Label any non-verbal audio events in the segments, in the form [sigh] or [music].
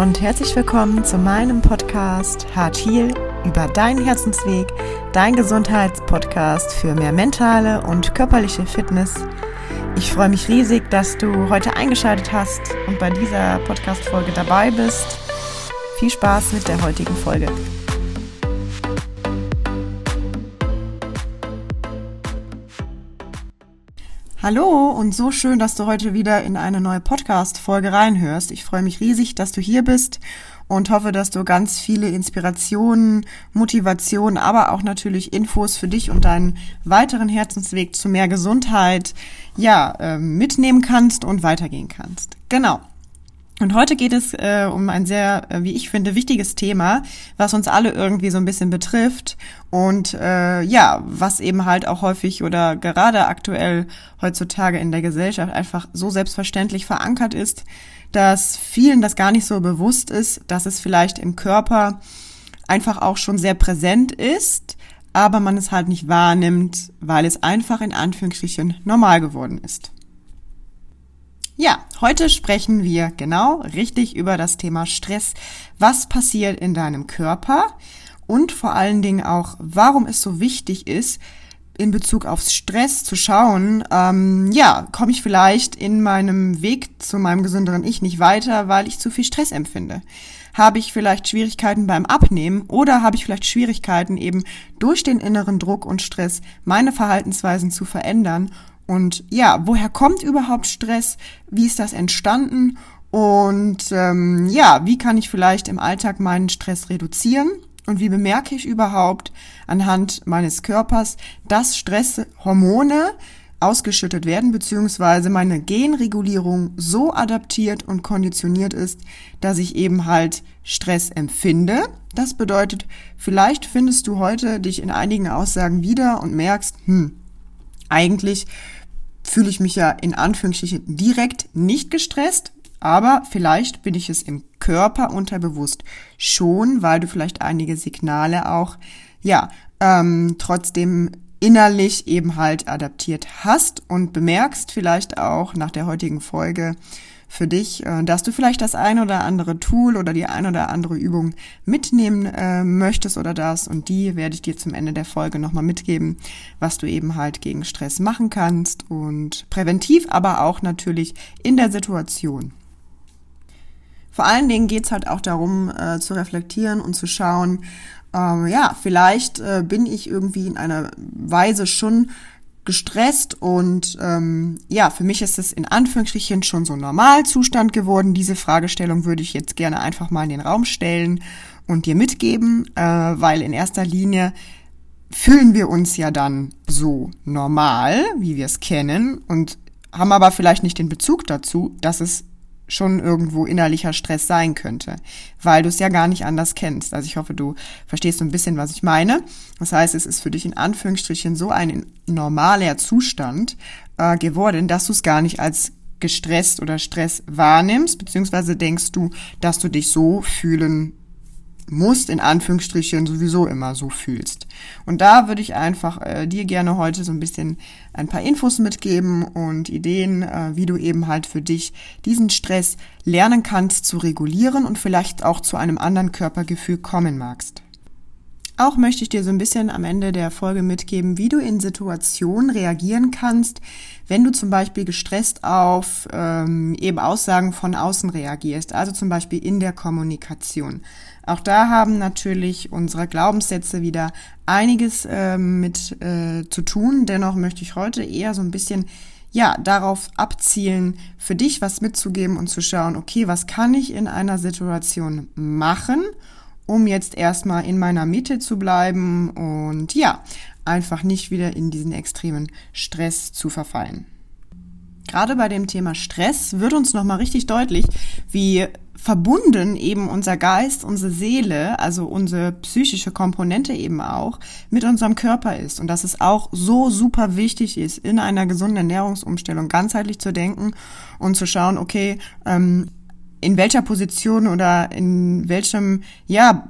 Und herzlich willkommen zu meinem Podcast Hart Heal über deinen Herzensweg, dein Gesundheitspodcast für mehr mentale und körperliche Fitness. Ich freue mich riesig, dass du heute eingeschaltet hast und bei dieser Podcast-Folge dabei bist. Viel Spaß mit der heutigen Folge. Hallo und so schön, dass du heute wieder in eine neue Podcast-Folge reinhörst. Ich freue mich riesig, dass du hier bist und hoffe, dass du ganz viele Inspirationen, Motivationen, aber auch natürlich Infos für dich und deinen weiteren Herzensweg zu mehr Gesundheit, ja, äh, mitnehmen kannst und weitergehen kannst. Genau. Und heute geht es äh, um ein sehr, äh, wie ich finde, wichtiges Thema, was uns alle irgendwie so ein bisschen betrifft und äh, ja, was eben halt auch häufig oder gerade aktuell heutzutage in der Gesellschaft einfach so selbstverständlich verankert ist, dass vielen das gar nicht so bewusst ist, dass es vielleicht im Körper einfach auch schon sehr präsent ist, aber man es halt nicht wahrnimmt, weil es einfach in Anführungsstrichen normal geworden ist. Ja, heute sprechen wir genau richtig über das Thema Stress. Was passiert in deinem Körper? Und vor allen Dingen auch, warum es so wichtig ist, in Bezug aufs Stress zu schauen, ähm, ja, komme ich vielleicht in meinem Weg zu meinem gesünderen Ich nicht weiter, weil ich zu viel Stress empfinde? Habe ich vielleicht Schwierigkeiten beim Abnehmen oder habe ich vielleicht Schwierigkeiten eben durch den inneren Druck und Stress meine Verhaltensweisen zu verändern und ja, woher kommt überhaupt Stress? Wie ist das entstanden? Und ähm, ja, wie kann ich vielleicht im Alltag meinen Stress reduzieren? Und wie bemerke ich überhaupt anhand meines Körpers, dass Stresshormone ausgeschüttet werden, beziehungsweise meine Genregulierung so adaptiert und konditioniert ist, dass ich eben halt Stress empfinde. Das bedeutet, vielleicht findest du heute dich in einigen Aussagen wieder und merkst, hm, eigentlich fühle ich mich ja in Anführungsstrichen direkt nicht gestresst, aber vielleicht bin ich es im Körper unterbewusst schon, weil du vielleicht einige Signale auch, ja, ähm, trotzdem innerlich eben halt adaptiert hast und bemerkst vielleicht auch nach der heutigen Folge, für dich, äh, dass du vielleicht das ein oder andere Tool oder die ein oder andere Übung mitnehmen äh, möchtest oder das. Und die werde ich dir zum Ende der Folge nochmal mitgeben, was du eben halt gegen Stress machen kannst und präventiv, aber auch natürlich in der Situation. Vor allen Dingen geht's halt auch darum, äh, zu reflektieren und zu schauen, ähm, ja, vielleicht äh, bin ich irgendwie in einer Weise schon gestresst und ähm, ja, für mich ist es in Anführungsstrichen schon so ein Normalzustand geworden. Diese Fragestellung würde ich jetzt gerne einfach mal in den Raum stellen und dir mitgeben, äh, weil in erster Linie fühlen wir uns ja dann so normal, wie wir es kennen und haben aber vielleicht nicht den Bezug dazu, dass es schon irgendwo innerlicher Stress sein könnte, weil du es ja gar nicht anders kennst. Also ich hoffe, du verstehst so ein bisschen, was ich meine. Das heißt, es ist für dich in Anführungsstrichen so ein normaler Zustand äh, geworden, dass du es gar nicht als gestresst oder Stress wahrnimmst, beziehungsweise denkst du, dass du dich so fühlen musst, in Anführungsstrichen, sowieso immer so fühlst. Und da würde ich einfach äh, dir gerne heute so ein bisschen ein paar Infos mitgeben und Ideen, äh, wie du eben halt für dich diesen Stress lernen kannst zu regulieren und vielleicht auch zu einem anderen Körpergefühl kommen magst. Auch möchte ich dir so ein bisschen am Ende der Folge mitgeben, wie du in Situationen reagieren kannst, wenn du zum Beispiel gestresst auf ähm, eben Aussagen von außen reagierst, also zum Beispiel in der Kommunikation. Auch da haben natürlich unsere Glaubenssätze wieder einiges äh, mit äh, zu tun. Dennoch möchte ich heute eher so ein bisschen ja, darauf abzielen, für dich was mitzugeben und zu schauen, okay, was kann ich in einer Situation machen, um jetzt erstmal in meiner Mitte zu bleiben und ja, einfach nicht wieder in diesen extremen Stress zu verfallen. Gerade bei dem Thema Stress wird uns nochmal richtig deutlich, wie verbunden eben unser Geist, unsere Seele, also unsere psychische Komponente eben auch mit unserem Körper ist. Und dass es auch so super wichtig ist, in einer gesunden Ernährungsumstellung ganzheitlich zu denken und zu schauen, okay, ähm, in welcher Position oder in welchem, ja,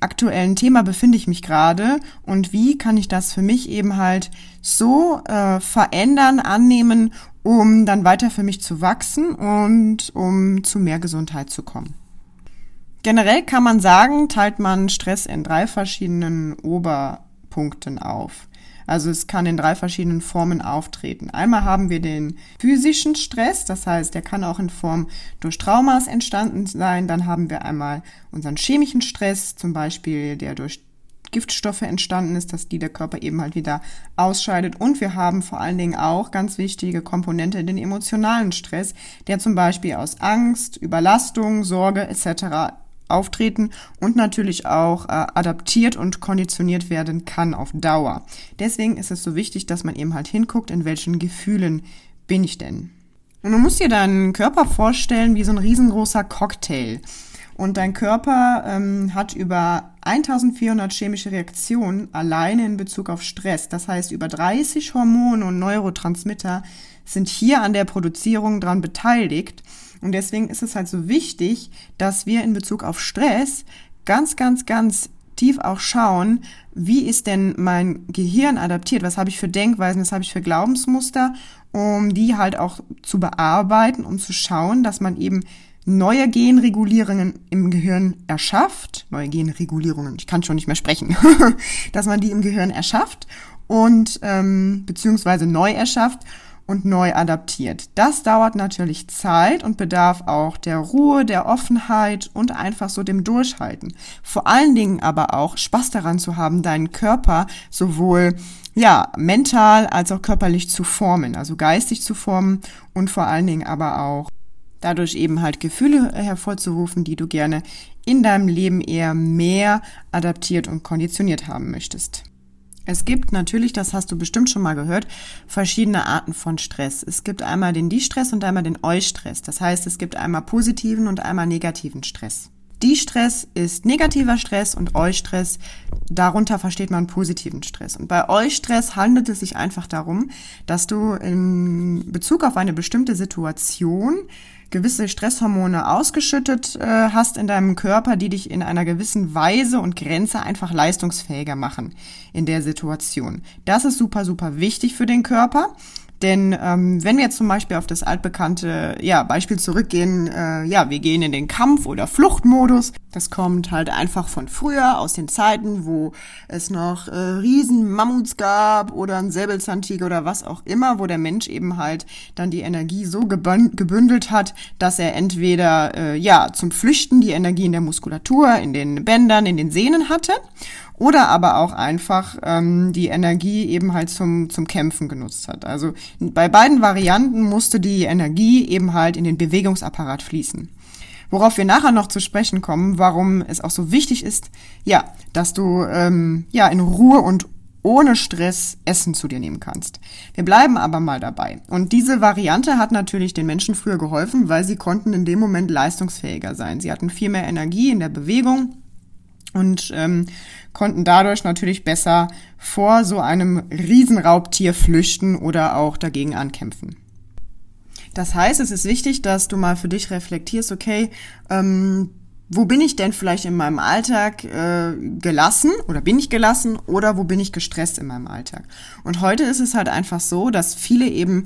aktuellen Thema befinde ich mich gerade und wie kann ich das für mich eben halt so äh, verändern, annehmen, um dann weiter für mich zu wachsen und um zu mehr Gesundheit zu kommen. Generell kann man sagen, teilt man Stress in drei verschiedenen Oberpunkten auf. Also es kann in drei verschiedenen Formen auftreten. Einmal haben wir den physischen Stress, das heißt, der kann auch in Form durch Traumas entstanden sein. Dann haben wir einmal unseren chemischen Stress, zum Beispiel der durch Giftstoffe entstanden ist, dass die der Körper eben halt wieder ausscheidet. Und wir haben vor allen Dingen auch ganz wichtige Komponente den emotionalen Stress, der zum Beispiel aus Angst, Überlastung, Sorge etc auftreten und natürlich auch äh, adaptiert und konditioniert werden kann auf Dauer. Deswegen ist es so wichtig, dass man eben halt hinguckt, in welchen Gefühlen bin ich denn. Und du musst dir deinen Körper vorstellen wie so ein riesengroßer Cocktail. Und dein Körper ähm, hat über 1400 chemische Reaktionen alleine in Bezug auf Stress. Das heißt, über 30 Hormone und Neurotransmitter sind hier an der Produzierung dran beteiligt. Und deswegen ist es halt so wichtig, dass wir in Bezug auf Stress ganz, ganz, ganz tief auch schauen, wie ist denn mein Gehirn adaptiert? Was habe ich für Denkweisen? Was habe ich für Glaubensmuster? Um die halt auch zu bearbeiten, um zu schauen, dass man eben neue Genregulierungen im Gehirn erschafft, neue Genregulierungen, ich kann schon nicht mehr sprechen, [laughs] dass man die im Gehirn erschafft und ähm, beziehungsweise neu erschafft und neu adaptiert. Das dauert natürlich Zeit und bedarf auch der Ruhe, der Offenheit und einfach so dem Durchhalten. Vor allen Dingen aber auch Spaß daran zu haben, deinen Körper sowohl ja, mental als auch körperlich zu formen, also geistig zu formen und vor allen Dingen aber auch dadurch eben halt Gefühle hervorzurufen, die du gerne in deinem Leben eher mehr adaptiert und konditioniert haben möchtest. Es gibt natürlich, das hast du bestimmt schon mal gehört, verschiedene Arten von Stress. Es gibt einmal den Die-Stress und einmal den Eu-Stress. Das heißt, es gibt einmal positiven und einmal negativen Stress. Die-Stress ist negativer Stress und Eu-Stress, darunter versteht man positiven Stress. Und bei Eu-Stress handelt es sich einfach darum, dass du in Bezug auf eine bestimmte Situation gewisse Stresshormone ausgeschüttet äh, hast in deinem Körper, die dich in einer gewissen Weise und Grenze einfach leistungsfähiger machen in der Situation. Das ist super, super wichtig für den Körper. Denn ähm, wenn wir jetzt zum Beispiel auf das altbekannte ja, Beispiel zurückgehen, äh, ja, wir gehen in den Kampf- oder Fluchtmodus. Das kommt halt einfach von früher, aus den Zeiten, wo es noch äh, riesen Mammuts gab oder ein Säbelzahntiger oder was auch immer, wo der Mensch eben halt dann die Energie so gebündelt hat, dass er entweder äh, ja zum Flüchten die Energie in der Muskulatur, in den Bändern, in den Sehnen hatte oder aber auch einfach ähm, die Energie eben halt zum, zum Kämpfen genutzt hat. Also bei beiden Varianten musste die Energie eben halt in den Bewegungsapparat fließen. Worauf wir nachher noch zu sprechen kommen, warum es auch so wichtig ist, ja, dass du ähm, ja in Ruhe und ohne Stress Essen zu dir nehmen kannst. Wir bleiben aber mal dabei. Und diese Variante hat natürlich den Menschen früher geholfen, weil sie konnten in dem Moment leistungsfähiger sein. Sie hatten viel mehr Energie in der Bewegung und ähm, konnten dadurch natürlich besser vor so einem Riesenraubtier flüchten oder auch dagegen ankämpfen. Das heißt, es ist wichtig, dass du mal für dich reflektierst, okay, ähm, wo bin ich denn vielleicht in meinem Alltag äh, gelassen oder bin ich gelassen oder wo bin ich gestresst in meinem Alltag? Und heute ist es halt einfach so, dass viele eben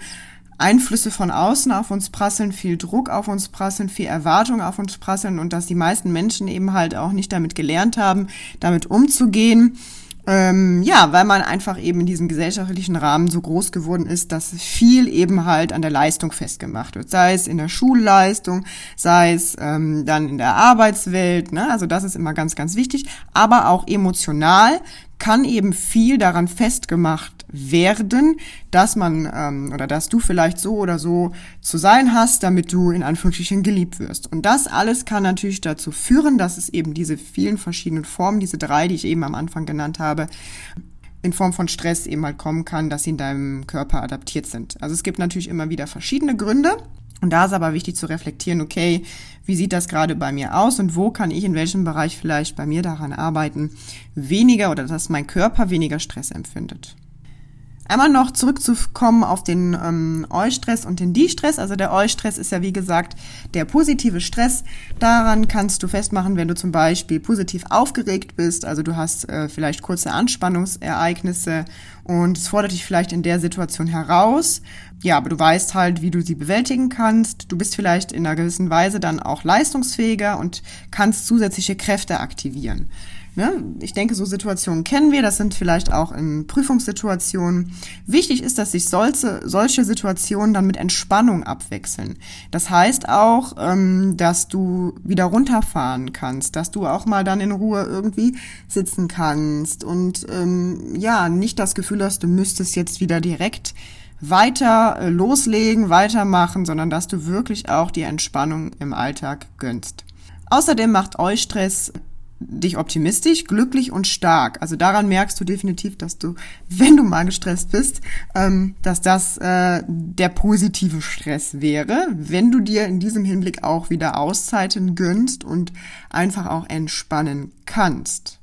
Einflüsse von außen auf uns prasseln, viel Druck auf uns prasseln, viel Erwartung auf uns prasseln und dass die meisten Menschen eben halt auch nicht damit gelernt haben, damit umzugehen. Ähm, ja, weil man einfach eben in diesem gesellschaftlichen Rahmen so groß geworden ist, dass viel eben halt an der Leistung festgemacht wird. Sei es in der Schulleistung, sei es ähm, dann in der Arbeitswelt. Ne? Also das ist immer ganz, ganz wichtig. Aber auch emotional kann eben viel daran festgemacht werden, dass man ähm, oder dass du vielleicht so oder so zu sein hast, damit du in Anführungsstrichen geliebt wirst. Und das alles kann natürlich dazu führen, dass es eben diese vielen verschiedenen Formen, diese drei, die ich eben am Anfang genannt habe, in Form von Stress eben halt kommen kann, dass sie in deinem Körper adaptiert sind. Also es gibt natürlich immer wieder verschiedene Gründe. Und da ist aber wichtig zu reflektieren, okay, wie sieht das gerade bei mir aus und wo kann ich in welchem Bereich vielleicht bei mir daran arbeiten, weniger oder dass mein Körper weniger Stress empfindet. Einmal noch zurückzukommen auf den ähm, Eustress und den Die-Stress. Also der Eustress ist ja wie gesagt der positive Stress. Daran kannst du festmachen, wenn du zum Beispiel positiv aufgeregt bist. Also du hast äh, vielleicht kurze Anspannungsereignisse und es fordert dich vielleicht in der Situation heraus. Ja, aber du weißt halt, wie du sie bewältigen kannst. Du bist vielleicht in einer gewissen Weise dann auch leistungsfähiger und kannst zusätzliche Kräfte aktivieren. Ne? Ich denke, so Situationen kennen wir. Das sind vielleicht auch in Prüfungssituationen. Wichtig ist, dass sich solche, solche Situationen dann mit Entspannung abwechseln. Das heißt auch, ähm, dass du wieder runterfahren kannst, dass du auch mal dann in Ruhe irgendwie sitzen kannst und ähm, ja, nicht das Gefühl hast, du müsstest jetzt wieder direkt weiter äh, loslegen, weitermachen, sondern dass du wirklich auch die Entspannung im Alltag gönnst. Außerdem macht Eustress dich optimistisch, glücklich und stark. Also daran merkst du definitiv, dass du, [laughs] wenn du mal gestresst bist, ähm, dass das äh, der positive Stress wäre, wenn du dir in diesem Hinblick auch wieder Auszeiten gönnst und einfach auch entspannen kannst.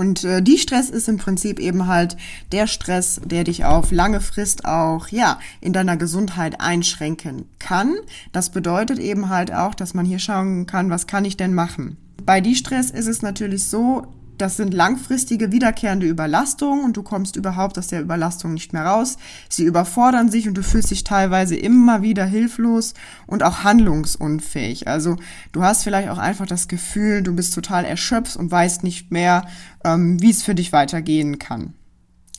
Und äh, die Stress ist im Prinzip eben halt der Stress, der dich auf lange Frist auch, ja, in deiner Gesundheit einschränken kann. Das bedeutet eben halt auch, dass man hier schauen kann, was kann ich denn machen? Bei Die-Stress ist es natürlich so, das sind langfristige, wiederkehrende Überlastungen und du kommst überhaupt aus der Überlastung nicht mehr raus. Sie überfordern sich und du fühlst dich teilweise immer wieder hilflos und auch handlungsunfähig. Also du hast vielleicht auch einfach das Gefühl, du bist total erschöpft und weißt nicht mehr, ähm, wie es für dich weitergehen kann.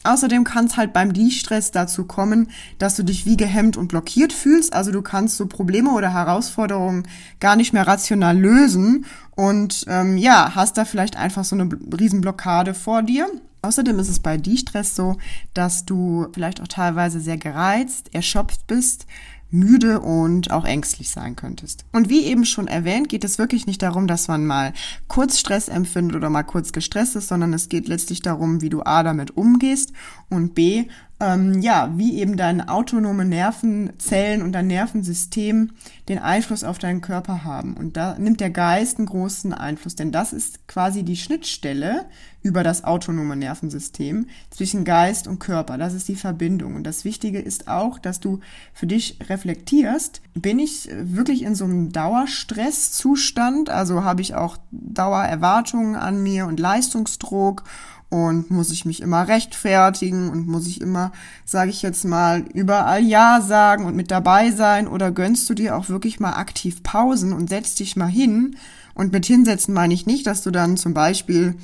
Außerdem kann es halt beim De-Stress dazu kommen, dass du dich wie gehemmt und blockiert fühlst. Also du kannst so Probleme oder Herausforderungen gar nicht mehr rational lösen und ähm, ja, hast da vielleicht einfach so eine Riesenblockade vor dir. Außerdem ist es bei De-Stress so, dass du vielleicht auch teilweise sehr gereizt, erschöpft bist, müde und auch ängstlich sein könntest. Und wie eben schon erwähnt, geht es wirklich nicht darum, dass man mal kurz Stress empfindet oder mal kurz gestresst ist, sondern es geht letztlich darum, wie du A damit umgehst und B, ähm, ja, wie eben deine autonome Nervenzellen und dein Nervensystem den Einfluss auf deinen Körper haben. Und da nimmt der Geist einen großen Einfluss, denn das ist quasi die Schnittstelle über das autonome Nervensystem zwischen Geist und Körper. Das ist die Verbindung. Und das Wichtige ist auch, dass du für dich reflektierst, bin ich wirklich in so einem Dauerstresszustand? Also habe ich auch Dauererwartungen an mir und Leistungsdruck und muss ich mich immer rechtfertigen und muss ich immer, sage ich jetzt mal, überall Ja sagen und mit dabei sein? Oder gönnst du dir auch wirklich mal aktiv Pausen und setzt dich mal hin? Und mit hinsetzen meine ich nicht, dass du dann zum Beispiel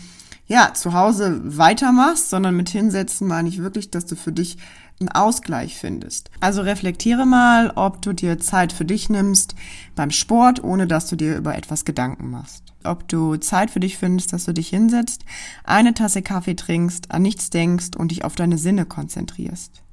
ja zu Hause weitermachst, sondern mit hinsetzen meine ich wirklich, dass du für dich einen Ausgleich findest. Also reflektiere mal, ob du dir Zeit für dich nimmst beim Sport, ohne dass du dir über etwas Gedanken machst ob du Zeit für dich findest, dass du dich hinsetzt, eine Tasse Kaffee trinkst, an nichts denkst und dich auf deine Sinne konzentrierst.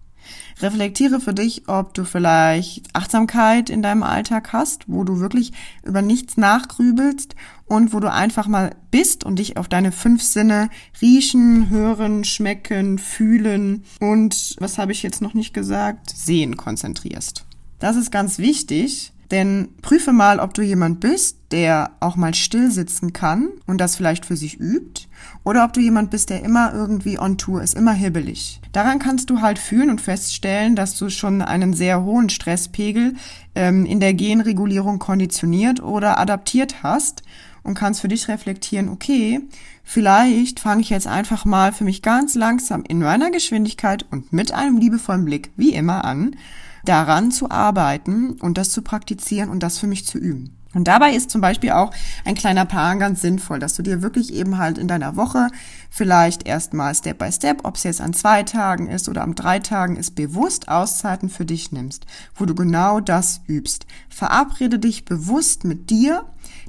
Reflektiere für dich, ob du vielleicht Achtsamkeit in deinem Alltag hast, wo du wirklich über nichts nachgrübelst und wo du einfach mal bist und dich auf deine fünf Sinne riechen, hören, schmecken, fühlen und, was habe ich jetzt noch nicht gesagt, sehen konzentrierst. Das ist ganz wichtig, denn prüfe mal, ob du jemand bist, der auch mal still sitzen kann und das vielleicht für sich übt, oder ob du jemand bist, der immer irgendwie on Tour ist, immer hibbelig. Daran kannst du halt fühlen und feststellen, dass du schon einen sehr hohen Stresspegel ähm, in der Genregulierung konditioniert oder adaptiert hast und kannst für dich reflektieren, okay, vielleicht fange ich jetzt einfach mal für mich ganz langsam in meiner Geschwindigkeit und mit einem liebevollen Blick, wie immer, an daran zu arbeiten und das zu praktizieren und das für mich zu üben. Und dabei ist zum Beispiel auch ein kleiner Plan ganz sinnvoll, dass du dir wirklich eben halt in deiner Woche vielleicht erstmal Step by Step, ob es jetzt an zwei Tagen ist oder am drei Tagen ist, bewusst Auszeiten für dich nimmst, wo du genau das übst. Verabrede dich bewusst mit dir,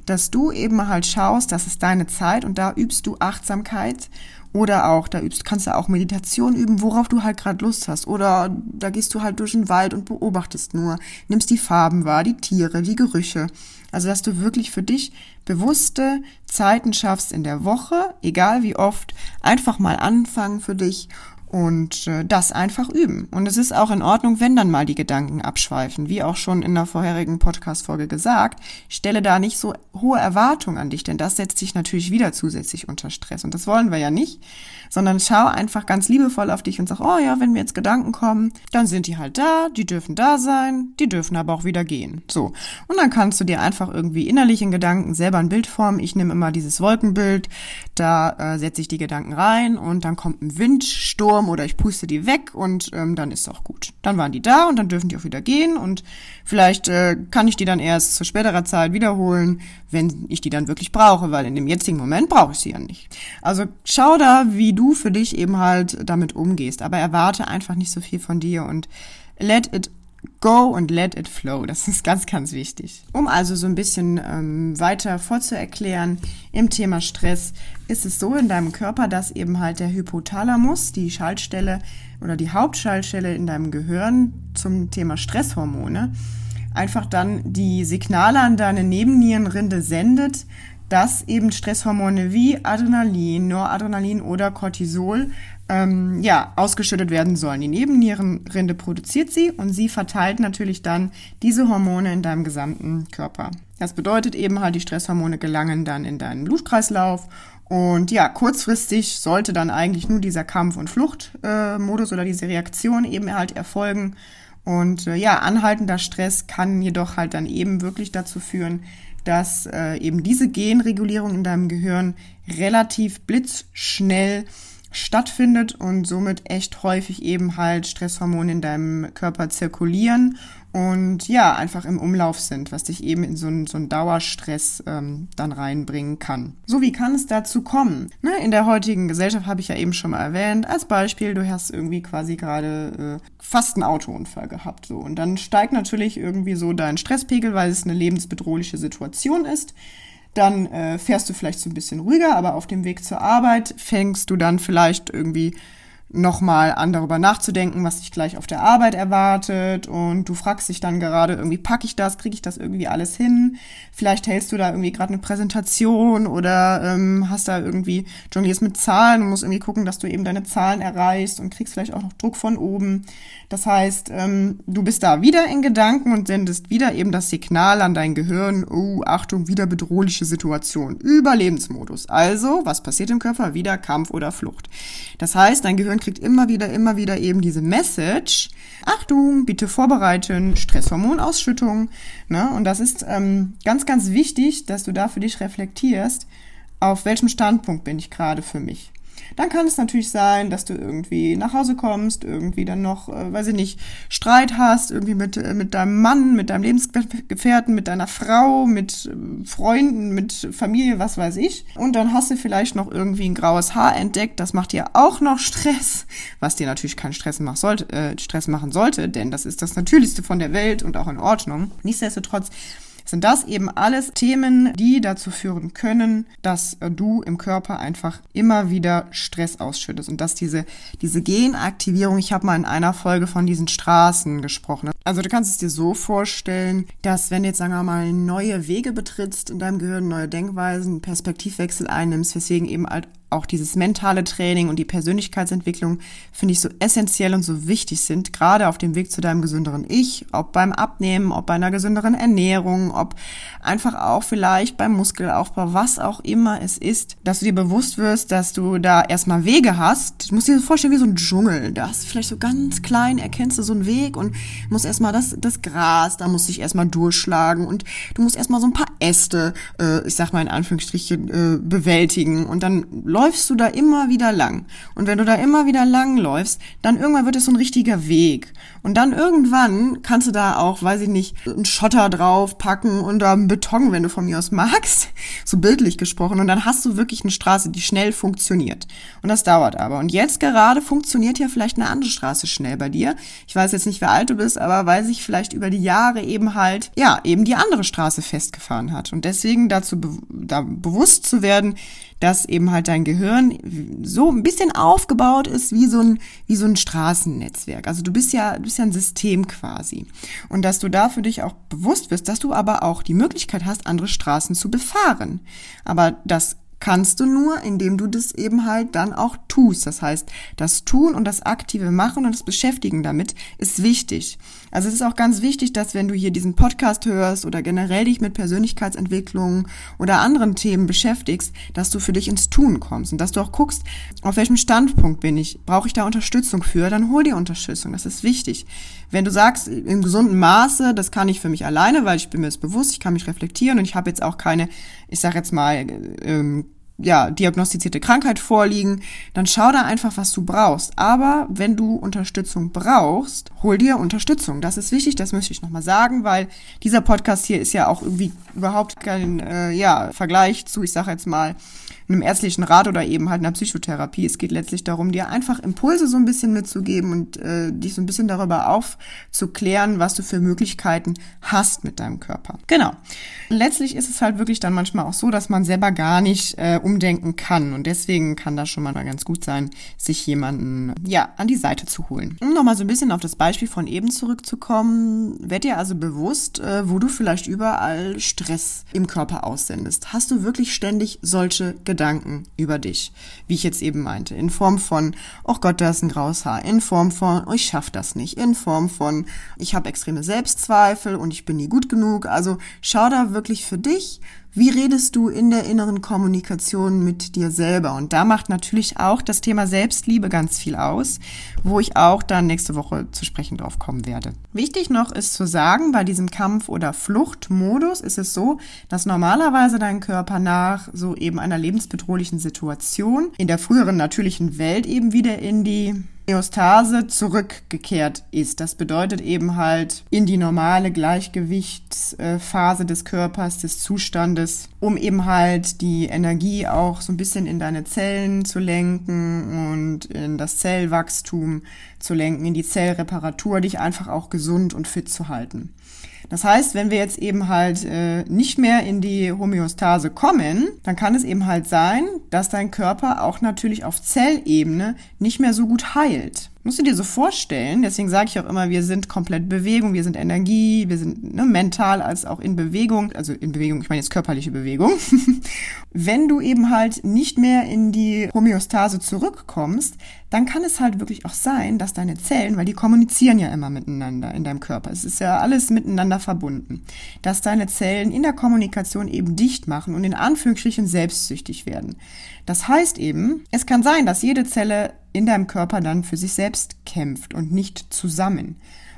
dass du eben halt schaust, das ist deine Zeit und da übst du Achtsamkeit oder auch, da übst, kannst du auch Meditation üben, worauf du halt gerade Lust hast. Oder da gehst du halt durch den Wald und beobachtest nur, nimmst die Farben wahr, die Tiere, die Gerüche. Also, dass du wirklich für dich bewusste Zeiten schaffst in der Woche, egal wie oft, einfach mal anfangen für dich und äh, das einfach üben. Und es ist auch in Ordnung, wenn dann mal die Gedanken abschweifen. Wie auch schon in der vorherigen Podcast-Folge gesagt, stelle da nicht so hohe Erwartungen an dich, denn das setzt dich natürlich wieder zusätzlich unter Stress. Und das wollen wir ja nicht, sondern schau einfach ganz liebevoll auf dich und sag, oh ja, wenn mir jetzt Gedanken kommen, dann sind die halt da, die dürfen da sein, die dürfen aber auch wieder gehen. So. Und dann kannst du dir einfach irgendwie innerlich in Gedanken selber ein Bild formen. Ich nehme immer dieses Wolkenbild, da äh, setze ich die Gedanken rein und dann kommt ein Windsturm oder ich puste die weg und ähm, dann ist auch gut. Dann waren die da und dann dürfen die auch wieder gehen und vielleicht äh, kann ich die dann erst zu späterer Zeit wiederholen, wenn ich die dann wirklich brauche, weil in dem jetzigen Moment brauche ich sie ja nicht. Also schau da, wie du für dich eben halt damit umgehst, aber erwarte einfach nicht so viel von dir und let it go und let it flow. Das ist ganz, ganz wichtig. Um also so ein bisschen ähm, weiter vorzuerklären im Thema Stress, ist es so in deinem Körper, dass eben halt der Hypothalamus, die Schaltstelle oder die Hauptschaltstelle in deinem Gehirn zum Thema Stresshormone, einfach dann die Signale an deine Nebennierenrinde sendet, dass eben Stresshormone wie Adrenalin, Noradrenalin oder Cortisol ähm, ja, ausgeschüttet werden sollen. Die Nebennierenrinde produziert sie und sie verteilt natürlich dann diese Hormone in deinem gesamten Körper. Das bedeutet eben halt, die Stresshormone gelangen dann in deinen Blutkreislauf und ja, kurzfristig sollte dann eigentlich nur dieser Kampf- und Fluchtmodus äh, oder diese Reaktion eben halt erfolgen. Und äh, ja, anhaltender Stress kann jedoch halt dann eben wirklich dazu führen, dass äh, eben diese Genregulierung in deinem Gehirn relativ blitzschnell stattfindet und somit echt häufig eben halt Stresshormone in deinem Körper zirkulieren und ja, einfach im Umlauf sind, was dich eben in so einen, so einen Dauerstress ähm, dann reinbringen kann. So, wie kann es dazu kommen? Ne, in der heutigen Gesellschaft habe ich ja eben schon mal erwähnt, als Beispiel, du hast irgendwie quasi gerade äh, fast einen Autounfall gehabt. So. Und dann steigt natürlich irgendwie so dein Stresspegel, weil es eine lebensbedrohliche Situation ist dann äh, fährst du vielleicht so ein bisschen ruhiger, aber auf dem Weg zur Arbeit fängst du dann vielleicht irgendwie nochmal an darüber nachzudenken, was dich gleich auf der Arbeit erwartet und du fragst dich dann gerade irgendwie, packe ich das, kriege ich das irgendwie alles hin? Vielleicht hältst du da irgendwie gerade eine Präsentation oder ähm, hast da irgendwie jonglierst mit Zahlen und musst irgendwie gucken, dass du eben deine Zahlen erreichst und kriegst vielleicht auch noch Druck von oben. Das heißt, ähm, du bist da wieder in Gedanken und sendest wieder eben das Signal an dein Gehirn, oh, Achtung, wieder bedrohliche Situation, Überlebensmodus. Also, was passiert im Körper? Wieder Kampf oder Flucht. Das heißt, dein Gehirn kriegt immer wieder, immer wieder eben diese Message, Achtung, bitte vorbereiten, Stresshormonausschüttung. Ne? Und das ist ähm, ganz, ganz wichtig, dass du da für dich reflektierst, auf welchem Standpunkt bin ich gerade für mich. Dann kann es natürlich sein, dass du irgendwie nach Hause kommst, irgendwie dann noch, äh, weiß ich nicht, Streit hast, irgendwie mit, äh, mit deinem Mann, mit deinem Lebensgefährten, mit deiner Frau, mit äh, Freunden, mit Familie, was weiß ich. Und dann hast du vielleicht noch irgendwie ein graues Haar entdeckt. Das macht dir auch noch Stress, was dir natürlich keinen Stress, machen sollte, äh, Stress machen sollte, denn das ist das Natürlichste von der Welt und auch in Ordnung. Nichtsdestotrotz sind das eben alles Themen, die dazu führen können, dass du im Körper einfach immer wieder Stress ausschüttest und dass diese, diese Genaktivierung, ich habe mal in einer Folge von diesen Straßen gesprochen. Also du kannst es dir so vorstellen, dass wenn du jetzt sagen wir mal neue Wege betrittst in deinem Gehirn, neue Denkweisen, Perspektivwechsel einnimmst, weswegen eben halt auch dieses mentale Training und die Persönlichkeitsentwicklung finde ich so essentiell und so wichtig sind, gerade auf dem Weg zu deinem gesünderen Ich, ob beim Abnehmen, ob bei einer gesünderen Ernährung, ob einfach auch vielleicht beim Muskelaufbau, was auch immer es ist, dass du dir bewusst wirst, dass du da erstmal Wege hast. Du musst dir das vorstellen wie so ein Dschungel. Da hast du vielleicht so ganz klein, erkennst du so einen Weg und musst erstmal das, das Gras, da musst du dich erstmal durchschlagen und du musst erstmal so ein paar Äste, äh, ich sag mal in Anführungsstrichen, äh, bewältigen und dann läufst du da immer wieder lang. Und wenn du da immer wieder lang läufst, dann irgendwann wird es so ein richtiger Weg. Und dann irgendwann kannst du da auch, weiß ich nicht, einen Schotter drauf packen und einen Beton, wenn du von mir aus magst, [laughs] so bildlich gesprochen. Und dann hast du wirklich eine Straße, die schnell funktioniert. Und das dauert aber. Und jetzt gerade funktioniert ja vielleicht eine andere Straße schnell bei dir. Ich weiß jetzt nicht, wie alt du bist, aber weil sich vielleicht über die Jahre eben halt, ja, eben die andere Straße festgefahren hat. Und deswegen dazu be da bewusst zu werden, dass eben halt dein Gehirn so ein bisschen aufgebaut ist wie so ein, wie so ein Straßennetzwerk. Also du bist ja, du bist ja ein System quasi. Und dass du da für dich auch bewusst wirst, dass du aber auch die Möglichkeit hast, andere Straßen zu befahren. Aber das kannst du nur, indem du das eben halt dann auch tust. Das heißt, das Tun und das aktive Machen und das Beschäftigen damit ist wichtig. Also es ist auch ganz wichtig, dass wenn du hier diesen Podcast hörst oder generell dich mit Persönlichkeitsentwicklung oder anderen Themen beschäftigst, dass du für dich ins Tun kommst und dass du auch guckst, auf welchem Standpunkt bin ich, brauche ich da Unterstützung für, dann hol dir Unterstützung. Das ist wichtig. Wenn du sagst, im gesunden Maße, das kann ich für mich alleine, weil ich bin mir das bewusst, ich kann mich reflektieren und ich habe jetzt auch keine, ich sage jetzt mal, ähm, ja, diagnostizierte Krankheit vorliegen, dann schau da einfach, was du brauchst. Aber wenn du Unterstützung brauchst, hol dir Unterstützung. Das ist wichtig, das möchte ich nochmal sagen, weil dieser Podcast hier ist ja auch irgendwie überhaupt kein äh, ja, Vergleich zu, ich sage jetzt mal, einem ärztlichen Rat oder eben halt einer Psychotherapie. Es geht letztlich darum, dir einfach Impulse so ein bisschen mitzugeben und äh, dich so ein bisschen darüber aufzuklären, was du für Möglichkeiten hast mit deinem Körper. Genau. Letztlich ist es halt wirklich dann manchmal auch so, dass man selber gar nicht äh, umdenken kann und deswegen kann das schon mal ganz gut sein, sich jemanden ja an die Seite zu holen. Um nochmal so ein bisschen auf das Beispiel von eben zurückzukommen, werd dir also bewusst, äh, wo du vielleicht überall Stress im Körper aussendest. Hast du wirklich ständig solche Gedanken? Gedanken über dich, wie ich jetzt eben meinte, in Form von, oh Gott, da ist ein graues Haar, in Form von, oh, ich schaff das nicht, in Form von, ich habe extreme Selbstzweifel und ich bin nie gut genug. Also schau da wirklich für dich, wie redest du in der inneren Kommunikation mit dir selber? Und da macht natürlich auch das Thema Selbstliebe ganz viel aus, wo ich auch dann nächste Woche zu sprechen drauf kommen werde. Wichtig noch ist zu sagen, bei diesem Kampf- oder Fluchtmodus ist es so, dass normalerweise dein Körper nach so eben einer lebensbedrohlichen Situation in der früheren natürlichen Welt eben wieder in die Homöostase zurückgekehrt ist. Das bedeutet eben halt in die normale Gleichgewichtsphase des Körpers, des Zustandes, um eben halt die Energie auch so ein bisschen in deine Zellen zu lenken und in das Zellwachstum zu lenken, in die Zellreparatur, dich einfach auch gesund und fit zu halten. Das heißt, wenn wir jetzt eben halt äh, nicht mehr in die Homöostase kommen, dann kann es eben halt sein, dass dein Körper auch natürlich auf Zellebene nicht mehr so gut heilt. Musst du dir so vorstellen, deswegen sage ich auch immer, wir sind komplett Bewegung, wir sind Energie, wir sind ne, mental als auch in Bewegung, also in Bewegung, ich meine jetzt körperliche Bewegung. [laughs] Wenn du eben halt nicht mehr in die Homöostase zurückkommst, dann kann es halt wirklich auch sein, dass deine Zellen, weil die kommunizieren ja immer miteinander in deinem Körper, es ist ja alles miteinander verbunden, dass deine Zellen in der Kommunikation eben dicht machen und in Anführungsstrichen selbstsüchtig werden. Das heißt eben, es kann sein, dass jede Zelle in deinem Körper dann für sich selbst kämpft und nicht zusammen.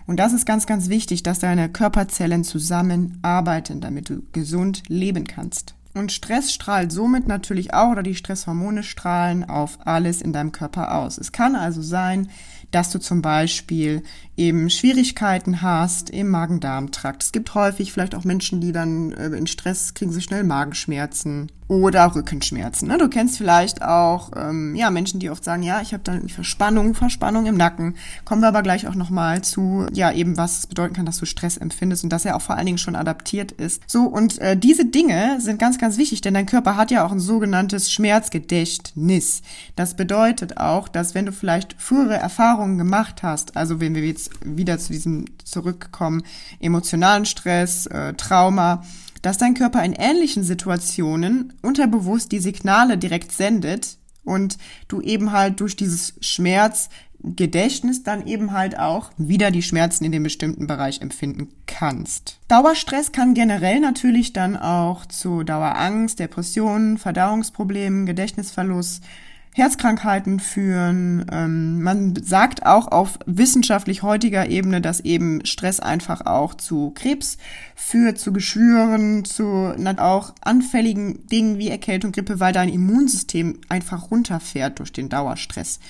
Und das ist ganz, ganz wichtig, dass deine Körperzellen zusammenarbeiten, damit du gesund leben kannst. Und Stress strahlt somit natürlich auch, oder die Stresshormone strahlen auf alles in deinem Körper aus. Es kann also sein, dass du zum Beispiel eben Schwierigkeiten hast im Magen-Darm-Trakt. Es gibt häufig vielleicht auch Menschen, die dann äh, in Stress kriegen sie schnell Magenschmerzen oder Rückenschmerzen. Ne? Du kennst vielleicht auch ähm, ja Menschen, die oft sagen, ja, ich habe dann Verspannung, Verspannung im Nacken. Kommen wir aber gleich auch nochmal zu, ja eben was es bedeuten kann, dass du Stress empfindest und dass er auch vor allen Dingen schon adaptiert ist. So und äh, diese Dinge sind ganz, ganz wichtig, denn dein Körper hat ja auch ein sogenanntes Schmerzgedächtnis. Das bedeutet auch, dass wenn du vielleicht frühere Erfahrungen gemacht hast, also wenn wir jetzt wieder zu diesem zurückkommen, emotionalen Stress, äh, Trauma, dass dein Körper in ähnlichen Situationen unterbewusst die Signale direkt sendet und du eben halt durch dieses Schmerzgedächtnis dann eben halt auch wieder die Schmerzen in dem bestimmten Bereich empfinden kannst. Dauerstress kann generell natürlich dann auch zu Dauerangst, Depressionen, Verdauungsproblemen, Gedächtnisverlust, Herzkrankheiten führen. Ähm, man sagt auch auf wissenschaftlich heutiger Ebene, dass eben Stress einfach auch zu Krebs führt, zu Geschwüren, zu auch anfälligen Dingen wie Erkältung, Grippe, weil dein Immunsystem einfach runterfährt durch den Dauerstress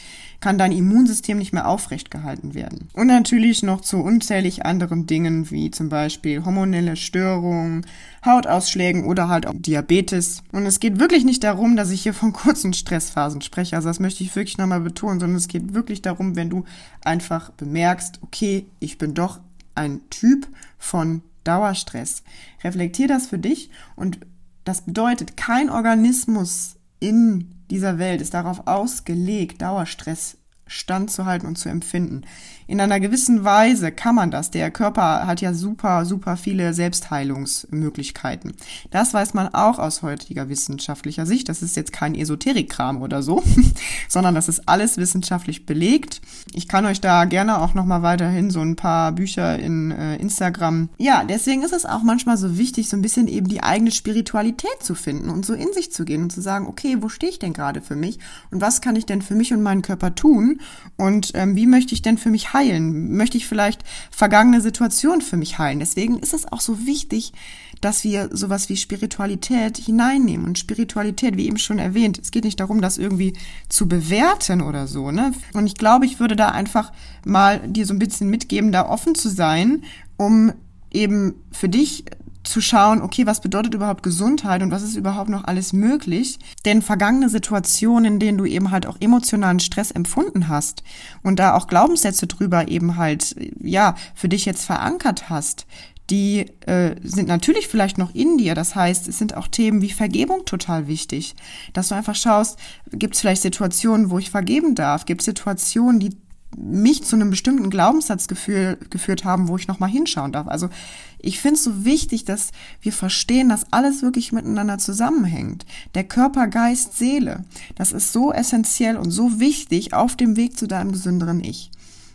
kann dein Immunsystem nicht mehr aufrecht gehalten werden. Und natürlich noch zu unzählig anderen Dingen wie zum Beispiel hormonelle Störungen, Hautausschlägen oder halt auch Diabetes. Und es geht wirklich nicht darum, dass ich hier von [laughs] kurzen Stressphasen spreche. Also das möchte ich wirklich nochmal betonen, sondern es geht wirklich darum, wenn du einfach bemerkst, okay, ich bin doch ein Typ von Dauerstress. Reflektier das für dich und das bedeutet, kein Organismus in dieser Welt ist darauf ausgelegt, Dauerstress standzuhalten und zu empfinden. In einer gewissen Weise kann man das. Der Körper hat ja super, super viele Selbstheilungsmöglichkeiten. Das weiß man auch aus heutiger wissenschaftlicher Sicht. Das ist jetzt kein Esoterikkram oder so, [laughs] sondern das ist alles wissenschaftlich belegt. Ich kann euch da gerne auch nochmal weiterhin so ein paar Bücher in äh, Instagram. Ja, deswegen ist es auch manchmal so wichtig, so ein bisschen eben die eigene Spiritualität zu finden und so in sich zu gehen und zu sagen, okay, wo stehe ich denn gerade für mich und was kann ich denn für mich und meinen Körper tun und ähm, wie möchte ich denn für mich heilen? Möchte ich vielleicht vergangene Situationen für mich heilen? Deswegen ist es auch so wichtig, dass wir sowas wie Spiritualität hineinnehmen. Und Spiritualität, wie eben schon erwähnt, es geht nicht darum, das irgendwie zu bewerten oder so, ne? Und ich glaube, ich würde da einfach mal dir so ein bisschen mitgeben, da offen zu sein, um eben für dich zu schauen, okay, was bedeutet überhaupt Gesundheit und was ist überhaupt noch alles möglich? Denn vergangene Situationen, in denen du eben halt auch emotionalen Stress empfunden hast und da auch Glaubenssätze drüber eben halt, ja, für dich jetzt verankert hast, die äh, sind natürlich vielleicht noch in dir. Das heißt, es sind auch Themen wie Vergebung total wichtig. Dass du einfach schaust, gibt es vielleicht Situationen, wo ich vergeben darf? Gibt es Situationen, die mich zu einem bestimmten Glaubenssatz geführt haben, wo ich nochmal hinschauen darf. Also ich finde es so wichtig, dass wir verstehen, dass alles wirklich miteinander zusammenhängt. Der Körper, Geist, Seele. Das ist so essentiell und so wichtig auf dem Weg zu deinem gesünderen Ich.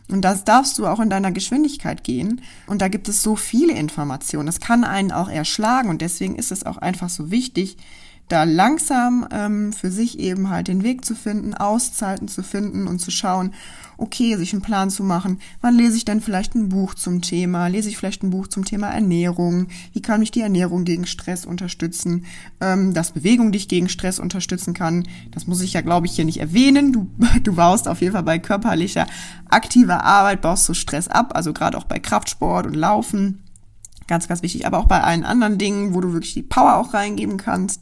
Und das darfst du auch in deiner Geschwindigkeit gehen. Und da gibt es so viele Informationen. Das kann einen auch erschlagen. Und deswegen ist es auch einfach so wichtig, da langsam ähm, für sich eben halt den Weg zu finden, Auszeiten zu finden und zu schauen, okay, sich einen Plan zu machen, wann lese ich denn vielleicht ein Buch zum Thema, lese ich vielleicht ein Buch zum Thema Ernährung, wie kann ich die Ernährung gegen Stress unterstützen, ähm, dass Bewegung dich gegen Stress unterstützen kann, das muss ich ja, glaube ich, hier nicht erwähnen, du, [laughs] du baust auf jeden Fall bei körperlicher, aktiver Arbeit, baust du Stress ab, also gerade auch bei Kraftsport und Laufen, Ganz, ganz wichtig, aber auch bei allen anderen Dingen, wo du wirklich die Power auch reingeben kannst.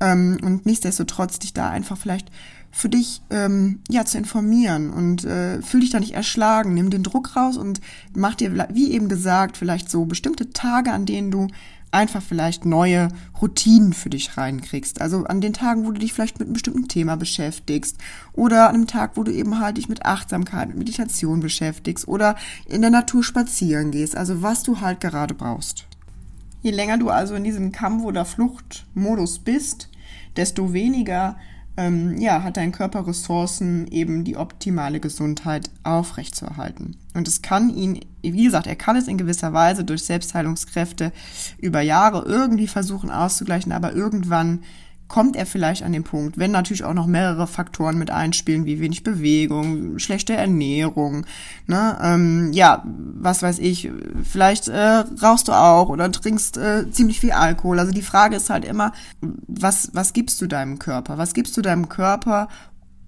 Ähm, und nichtsdestotrotz dich da einfach vielleicht für dich ähm, ja zu informieren und äh, fühl dich da nicht erschlagen, nimm den Druck raus und mach dir, wie eben gesagt, vielleicht so bestimmte Tage, an denen du einfach vielleicht neue Routinen für dich reinkriegst. Also an den Tagen, wo du dich vielleicht mit einem bestimmten Thema beschäftigst oder an einem Tag, wo du eben halt dich mit Achtsamkeit, mit Meditation beschäftigst oder in der Natur spazieren gehst. Also was du halt gerade brauchst. Je länger du also in diesem Kampf- oder Fluchtmodus bist, desto weniger ähm, ja, hat dein Körper Ressourcen, eben die optimale Gesundheit aufrechtzuerhalten. Und es kann ihn, wie gesagt, er kann es in gewisser Weise durch Selbstheilungskräfte über Jahre irgendwie versuchen auszugleichen, aber irgendwann kommt er vielleicht an den Punkt, wenn natürlich auch noch mehrere Faktoren mit einspielen, wie wenig Bewegung, schlechte Ernährung, ne, ähm, ja, was weiß ich, vielleicht äh, rauchst du auch oder trinkst äh, ziemlich viel Alkohol. Also die Frage ist halt immer, was, was gibst du deinem Körper? Was gibst du deinem Körper,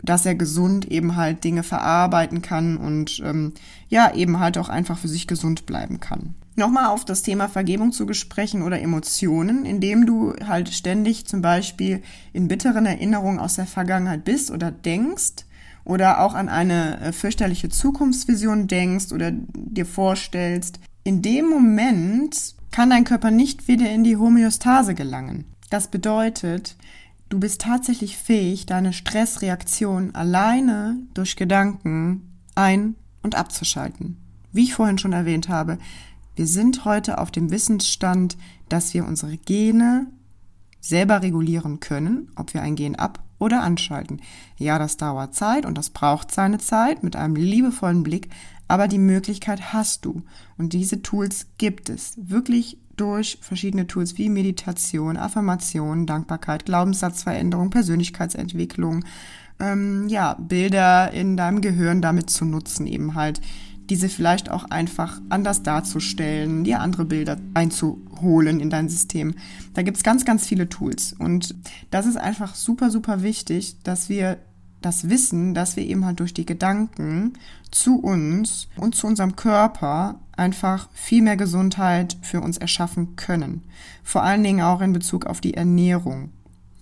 dass er gesund eben halt Dinge verarbeiten kann und ähm, ja, eben halt auch einfach für sich gesund bleiben kann nochmal auf das Thema Vergebung zu besprechen oder Emotionen, indem du halt ständig zum Beispiel in bitteren Erinnerungen aus der Vergangenheit bist oder denkst oder auch an eine äh, fürchterliche Zukunftsvision denkst oder dir vorstellst. In dem Moment kann dein Körper nicht wieder in die Homöostase gelangen. Das bedeutet, du bist tatsächlich fähig, deine Stressreaktion alleine durch Gedanken ein- und abzuschalten. Wie ich vorhin schon erwähnt habe, wir sind heute auf dem Wissensstand, dass wir unsere Gene selber regulieren können, ob wir ein Gen ab- oder anschalten. Ja, das dauert Zeit und das braucht seine Zeit mit einem liebevollen Blick, aber die Möglichkeit hast du. Und diese Tools gibt es wirklich durch verschiedene Tools wie Meditation, Affirmation, Dankbarkeit, Glaubenssatzveränderung, Persönlichkeitsentwicklung, ähm, ja, Bilder in deinem Gehirn damit zu nutzen, eben halt diese vielleicht auch einfach anders darzustellen, dir andere Bilder einzuholen in dein System. Da gibt's ganz, ganz viele Tools. Und das ist einfach super, super wichtig, dass wir das Wissen, dass wir eben halt durch die Gedanken zu uns und zu unserem Körper einfach viel mehr Gesundheit für uns erschaffen können. Vor allen Dingen auch in Bezug auf die Ernährung.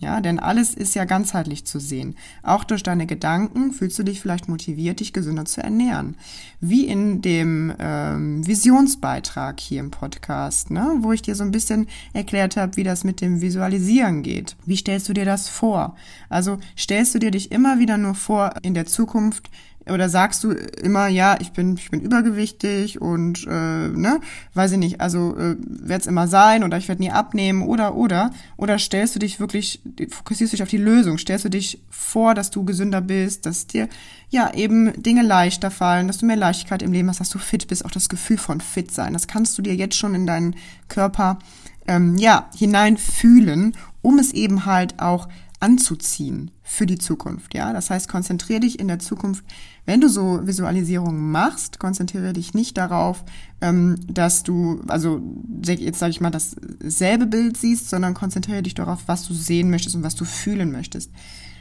Ja, denn alles ist ja ganzheitlich zu sehen. Auch durch deine Gedanken fühlst du dich vielleicht motiviert, dich gesünder zu ernähren. Wie in dem ähm, Visionsbeitrag hier im Podcast, ne, wo ich dir so ein bisschen erklärt habe, wie das mit dem Visualisieren geht. Wie stellst du dir das vor? Also stellst du dir dich immer wieder nur vor, in der Zukunft oder sagst du immer, ja, ich bin, ich bin übergewichtig und äh, ne, weiß ich nicht, also äh, werde es immer sein oder ich werde nie abnehmen oder oder. Oder stellst du dich wirklich, fokussierst dich auf die Lösung, stellst du dich vor, dass du gesünder bist, dass dir ja eben Dinge leichter fallen, dass du mehr Leichtigkeit im Leben hast, dass du fit bist, auch das Gefühl von fit sein. Das kannst du dir jetzt schon in deinen Körper ähm, ja hineinfühlen, um es eben halt auch anzuziehen für die Zukunft. Ja, das heißt, konzentriere dich in der Zukunft, wenn du so Visualisierungen machst, konzentriere dich nicht darauf, ähm, dass du, also jetzt sage ich mal, dasselbe Bild siehst, sondern konzentriere dich darauf, was du sehen möchtest und was du fühlen möchtest.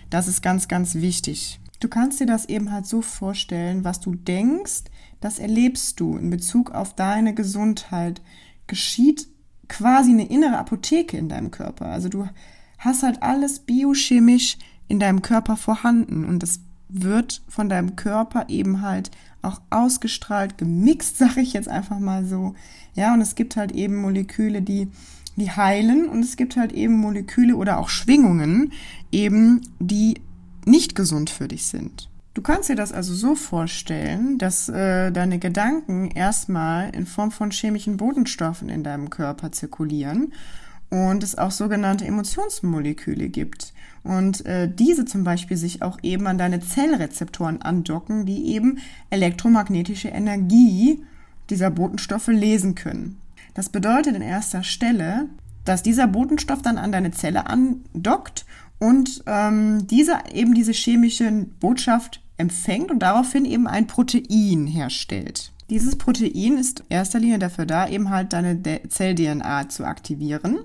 Das ist ganz, ganz wichtig. Du kannst dir das eben halt so vorstellen, was du denkst, das erlebst du in Bezug auf deine Gesundheit. Geschieht quasi eine innere Apotheke in deinem Körper. Also du hast halt alles biochemisch in deinem Körper vorhanden und das wird von deinem Körper eben halt auch ausgestrahlt, gemixt, [laughs] sage ich jetzt einfach mal so. Ja, und es gibt halt eben Moleküle, die die heilen und es gibt halt eben Moleküle oder auch Schwingungen eben, die nicht gesund für dich sind. Du kannst dir das also so vorstellen, dass äh, deine Gedanken erstmal in Form von chemischen Botenstoffen in deinem Körper zirkulieren und es auch sogenannte Emotionsmoleküle gibt. Und äh, diese zum Beispiel sich auch eben an deine Zellrezeptoren andocken, die eben elektromagnetische Energie dieser Botenstoffe lesen können. Das bedeutet in erster Stelle, dass dieser Botenstoff dann an deine Zelle andockt und ähm, dieser eben diese chemische Botschaft empfängt und daraufhin eben ein Protein herstellt. Dieses Protein ist in erster Linie dafür da, eben halt deine Zell-DNA zu aktivieren.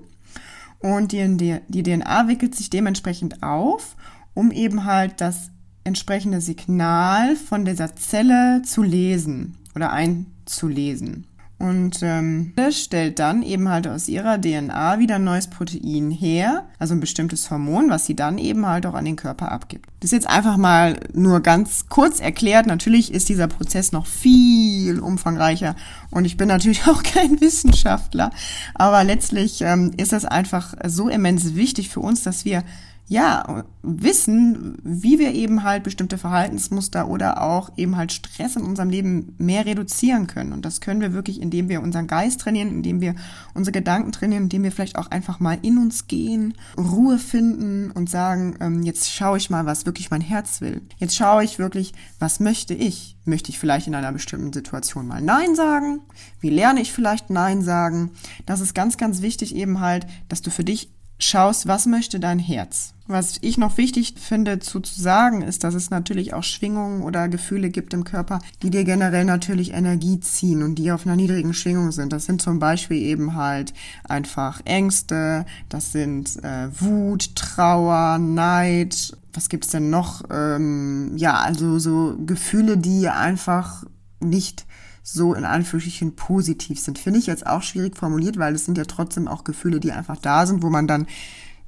Und die, DNA wickelt sich dementsprechend auf, um eben halt das entsprechende Signal von dieser Zelle zu lesen oder einzulesen. Und ähm, das stellt dann eben halt aus ihrer DNA wieder ein neues Protein her, also ein bestimmtes Hormon, was sie dann eben halt auch an den Körper abgibt. Das ist jetzt einfach mal nur ganz kurz erklärt. Natürlich ist dieser Prozess noch viel umfangreicher und ich bin natürlich [laughs] auch kein Wissenschaftler, aber letztlich ähm, ist es einfach so immens wichtig für uns, dass wir ja, wissen, wie wir eben halt bestimmte Verhaltensmuster oder auch eben halt Stress in unserem Leben mehr reduzieren können. Und das können wir wirklich, indem wir unseren Geist trainieren, indem wir unsere Gedanken trainieren, indem wir vielleicht auch einfach mal in uns gehen, Ruhe finden und sagen, ähm, jetzt schaue ich mal, was wirklich mein Herz will. Jetzt schaue ich wirklich, was möchte ich? Möchte ich vielleicht in einer bestimmten Situation mal Nein sagen? Wie lerne ich vielleicht Nein sagen? Das ist ganz, ganz wichtig eben halt, dass du für dich schaust, was möchte dein Herz. Was ich noch wichtig finde zu, zu sagen, ist, dass es natürlich auch Schwingungen oder Gefühle gibt im Körper, die dir generell natürlich Energie ziehen und die auf einer niedrigen Schwingung sind. Das sind zum Beispiel eben halt einfach Ängste, das sind äh, Wut, Trauer, Neid. Was gibt's denn noch? Ähm, ja, also so Gefühle, die einfach nicht so in Anführungsstrichen positiv sind. Finde ich jetzt auch schwierig formuliert, weil es sind ja trotzdem auch Gefühle, die einfach da sind, wo man dann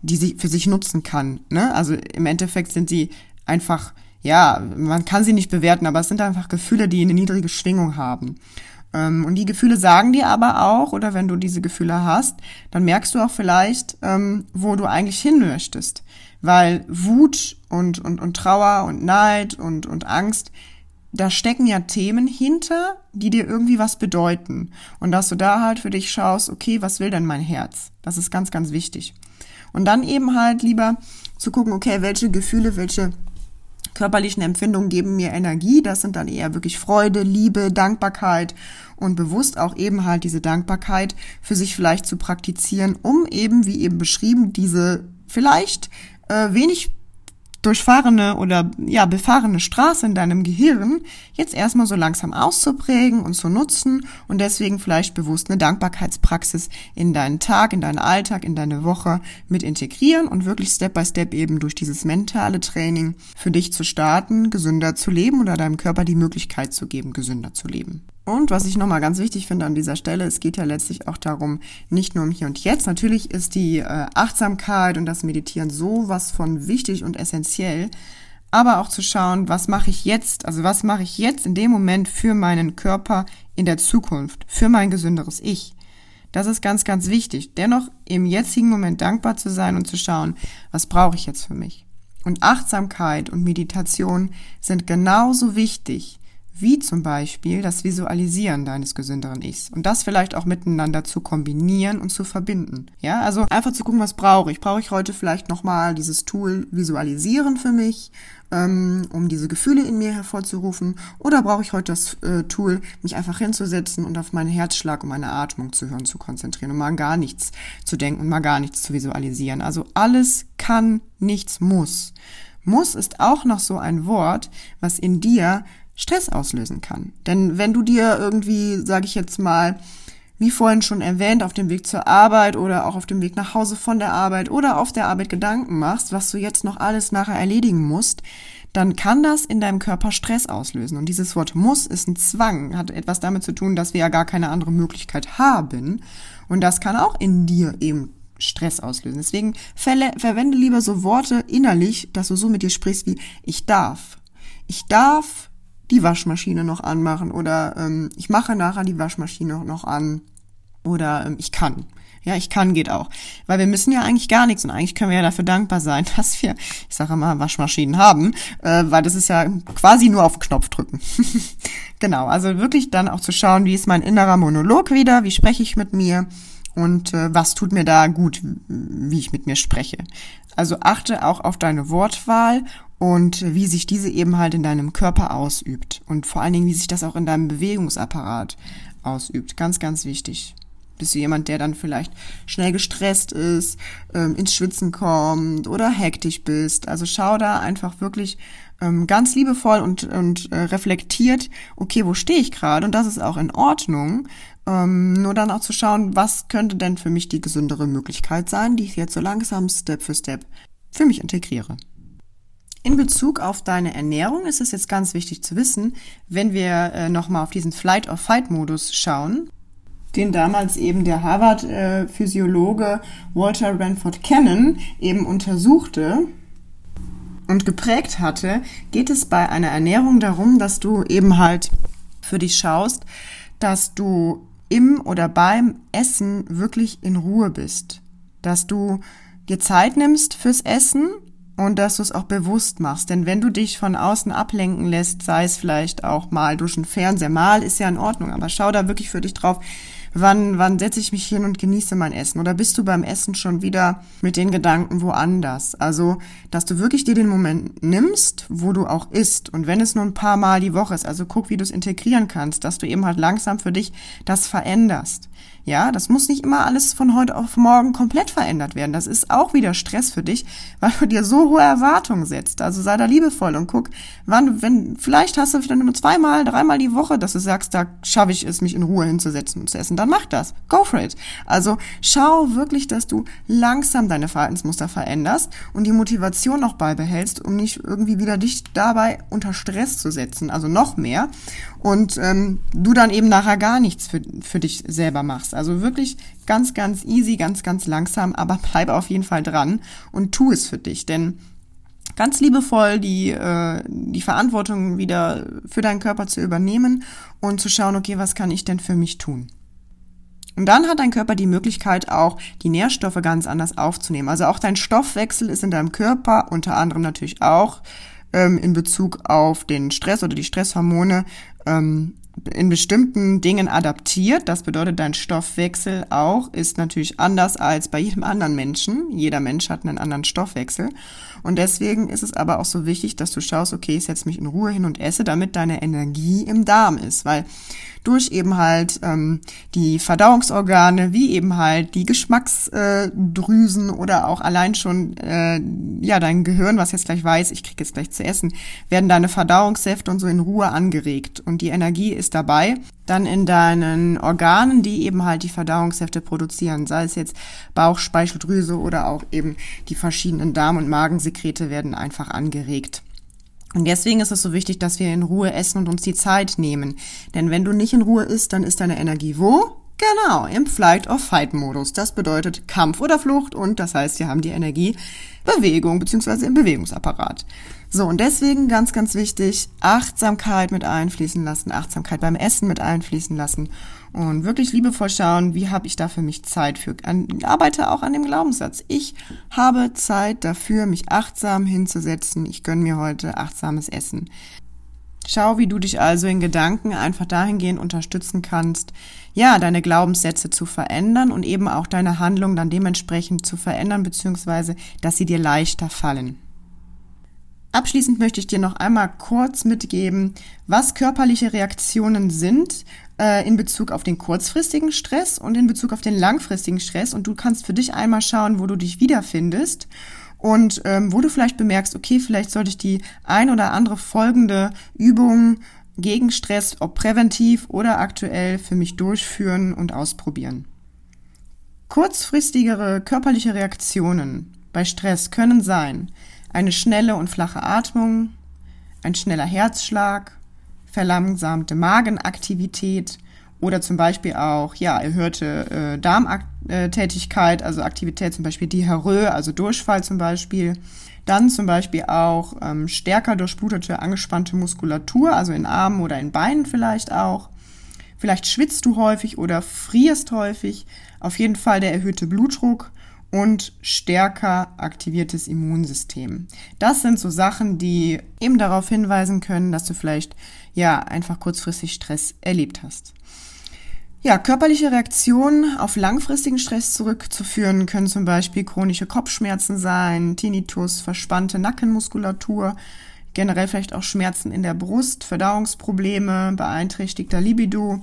die sie für sich nutzen kann. Ne? Also im Endeffekt sind sie einfach, ja, man kann sie nicht bewerten, aber es sind einfach Gefühle, die eine niedrige Schwingung haben. Ähm, und die Gefühle sagen dir aber auch, oder wenn du diese Gefühle hast, dann merkst du auch vielleicht, ähm, wo du eigentlich hin möchtest. Weil Wut und, und, und Trauer und Neid und, und Angst, da stecken ja Themen hinter, die dir irgendwie was bedeuten. Und dass du da halt für dich schaust, okay, was will denn mein Herz? Das ist ganz, ganz wichtig. Und dann eben halt lieber zu gucken, okay, welche Gefühle, welche körperlichen Empfindungen geben mir Energie. Das sind dann eher wirklich Freude, Liebe, Dankbarkeit und bewusst auch eben halt diese Dankbarkeit für sich vielleicht zu praktizieren, um eben, wie eben beschrieben, diese vielleicht äh, wenig durchfahrene oder ja befahrene Straße in deinem Gehirn jetzt erstmal so langsam auszuprägen und zu nutzen und deswegen vielleicht bewusst eine Dankbarkeitspraxis in deinen Tag, in deinen Alltag, in deine Woche mit integrieren und wirklich Step by Step eben durch dieses mentale Training für dich zu starten, gesünder zu leben oder deinem Körper die Möglichkeit zu geben, gesünder zu leben. Und was ich nochmal ganz wichtig finde an dieser Stelle, es geht ja letztlich auch darum, nicht nur um hier und jetzt. Natürlich ist die äh, Achtsamkeit und das Meditieren sowas von wichtig und essentiell, aber auch zu schauen, was mache ich jetzt, also was mache ich jetzt in dem Moment für meinen Körper in der Zukunft, für mein gesünderes Ich. Das ist ganz, ganz wichtig. Dennoch im jetzigen Moment dankbar zu sein und zu schauen, was brauche ich jetzt für mich. Und Achtsamkeit und Meditation sind genauso wichtig wie zum Beispiel das Visualisieren deines gesünderen Ichs und das vielleicht auch miteinander zu kombinieren und zu verbinden. Ja, also einfach zu gucken, was brauche ich. Brauche ich heute vielleicht nochmal dieses Tool Visualisieren für mich, ähm, um diese Gefühle in mir hervorzurufen, oder brauche ich heute das äh, Tool, mich einfach hinzusetzen und auf meinen Herzschlag und meine Atmung zu hören, zu konzentrieren und mal gar nichts zu denken und mal gar nichts zu visualisieren. Also alles kann, nichts muss. Muss ist auch noch so ein Wort, was in dir Stress auslösen kann. Denn wenn du dir irgendwie, sage ich jetzt mal, wie vorhin schon erwähnt, auf dem Weg zur Arbeit oder auch auf dem Weg nach Hause von der Arbeit oder auf der Arbeit Gedanken machst, was du jetzt noch alles nachher erledigen musst, dann kann das in deinem Körper Stress auslösen. Und dieses Wort muss ist ein Zwang, hat etwas damit zu tun, dass wir ja gar keine andere Möglichkeit haben. Und das kann auch in dir eben Stress auslösen. Deswegen verwende lieber so Worte innerlich, dass du so mit dir sprichst wie ich darf. Ich darf die Waschmaschine noch anmachen oder ähm, ich mache nachher die Waschmaschine noch an oder ähm, ich kann. Ja, ich kann geht auch. Weil wir müssen ja eigentlich gar nichts und eigentlich können wir ja dafür dankbar sein, [laughs] dass wir, ich sage immer, Waschmaschinen haben, äh, weil das ist ja quasi nur auf Knopf drücken. [laughs] genau, also wirklich dann auch zu schauen, wie ist mein innerer Monolog wieder, wie spreche ich mit mir und äh, was tut mir da gut, wie ich mit mir spreche. Also achte auch auf deine Wortwahl und wie sich diese eben halt in deinem Körper ausübt und vor allen Dingen, wie sich das auch in deinem Bewegungsapparat ausübt. Ganz, ganz wichtig. Bist du jemand, der dann vielleicht schnell gestresst ist, ähm, ins Schwitzen kommt oder hektisch bist? Also schau da einfach wirklich ähm, ganz liebevoll und, und äh, reflektiert, okay, wo stehe ich gerade? Und das ist auch in Ordnung. Ähm, nur dann auch zu schauen, was könnte denn für mich die gesündere Möglichkeit sein, die ich jetzt so langsam Step für Step für mich integriere. In Bezug auf deine Ernährung ist es jetzt ganz wichtig zu wissen, wenn wir äh, nochmal auf diesen Flight or Fight Modus schauen, den damals eben der Harvard-Physiologe Walter Ranford Cannon eben untersuchte und geprägt hatte, geht es bei einer Ernährung darum, dass du eben halt für dich schaust, dass du im oder beim Essen wirklich in Ruhe bist, dass du dir Zeit nimmst fürs Essen und dass du es auch bewusst machst. Denn wenn du dich von außen ablenken lässt, sei es vielleicht auch mal durch den Fernseher, mal ist ja in Ordnung, aber schau da wirklich für dich drauf, wann, wann setze ich mich hin und genieße mein Essen? Oder bist du beim Essen schon wieder mit den Gedanken woanders? Also, dass du wirklich dir den Moment nimmst, wo du auch isst. Und wenn es nur ein paar Mal die Woche ist, also guck, wie du es integrieren kannst, dass du eben halt langsam für dich das veränderst. Ja, das muss nicht immer alles von heute auf morgen komplett verändert werden. Das ist auch wieder Stress für dich, [laughs] weil du dir so hohe Erwartungen setzt. Also sei da liebevoll und guck, wann, wenn, vielleicht hast du vielleicht nur zweimal, dreimal die Woche, dass du sagst, da schaffe ich es, mich in Ruhe hinzusetzen und zu essen. Dann mach das. Go for it. Also schau wirklich, dass du langsam deine Verhaltensmuster veränderst und die Motivation noch beibehältst, um nicht irgendwie wieder dich dabei unter Stress zu setzen. Also noch mehr. Und ähm, du dann eben nachher gar nichts für, für dich selber machst. Also wirklich ganz, ganz easy, ganz, ganz langsam, aber [laughs] bleib auf jeden Fall dran und tu es für dich, denn ganz liebevoll die, äh, die Verantwortung wieder für deinen Körper zu übernehmen und zu schauen, okay, was kann ich denn für mich tun? Und dann hat dein Körper die Möglichkeit auch, die Nährstoffe ganz anders aufzunehmen. Also auch dein Stoffwechsel ist in deinem Körper unter anderem natürlich auch ähm, in Bezug auf den Stress oder die Stresshormone ähm, in bestimmten Dingen adaptiert. Das bedeutet, dein Stoffwechsel auch ist natürlich anders als bei jedem anderen Menschen. Jeder Mensch hat einen anderen Stoffwechsel. Und deswegen ist es aber auch so wichtig, dass du schaust, okay, ich setze mich in Ruhe hin und esse, damit deine Energie im Darm ist. Weil durch eben halt ähm, die Verdauungsorgane, wie eben halt die Geschmacksdrüsen äh, oder auch allein schon äh, ja dein Gehirn, was jetzt gleich weiß, ich krieg jetzt gleich zu essen, werden deine Verdauungssäfte und so in Ruhe angeregt und die Energie ist dabei. Dann in deinen Organen, die eben halt die Verdauungssäfte produzieren, sei es jetzt Bauchspeicheldrüse oder auch eben die verschiedenen Darm- und Magensekrete werden einfach angeregt. Und deswegen ist es so wichtig, dass wir in Ruhe essen und uns die Zeit nehmen. Denn wenn du nicht in Ruhe isst, dann ist deine Energie wo? Genau, im Flight or Fight Modus. Das bedeutet Kampf oder Flucht und das heißt, wir haben die Energie Bewegung beziehungsweise im Bewegungsapparat. So, und deswegen ganz, ganz wichtig, Achtsamkeit mit einfließen lassen, Achtsamkeit beim Essen mit einfließen lassen und wirklich liebevoll schauen, wie habe ich da für mich Zeit für. Ich arbeite auch an dem Glaubenssatz. Ich habe Zeit dafür, mich achtsam hinzusetzen. Ich gönne mir heute achtsames Essen. Schau, wie du dich also in Gedanken einfach dahingehend unterstützen kannst, ja, deine Glaubenssätze zu verändern und eben auch deine Handlung dann dementsprechend zu verändern, beziehungsweise, dass sie dir leichter fallen. Abschließend möchte ich dir noch einmal kurz mitgeben, was körperliche Reaktionen sind äh, in Bezug auf den kurzfristigen Stress und in Bezug auf den langfristigen Stress. Und du kannst für dich einmal schauen, wo du dich wiederfindest und ähm, wo du vielleicht bemerkst, okay, vielleicht sollte ich die ein oder andere folgende Übung gegen Stress, ob präventiv oder aktuell, für mich durchführen und ausprobieren. Kurzfristigere körperliche Reaktionen bei Stress können sein eine schnelle und flache Atmung, ein schneller Herzschlag, verlangsamte Magenaktivität oder zum Beispiel auch ja erhöhte äh, Darmtätigkeit, also Aktivität zum Beispiel Diarrhoe, also Durchfall zum Beispiel. Dann zum Beispiel auch ähm, stärker durchblutete, angespannte Muskulatur, also in Armen oder in Beinen vielleicht auch. Vielleicht schwitzt du häufig oder frierst häufig. Auf jeden Fall der erhöhte Blutdruck und stärker aktiviertes Immunsystem. Das sind so Sachen, die eben darauf hinweisen können, dass du vielleicht ja einfach kurzfristig Stress erlebt hast. Ja, körperliche Reaktionen auf langfristigen Stress zurückzuführen können zum Beispiel chronische Kopfschmerzen sein, Tinnitus, verspannte Nackenmuskulatur, generell vielleicht auch Schmerzen in der Brust, Verdauungsprobleme, beeinträchtigter Libido,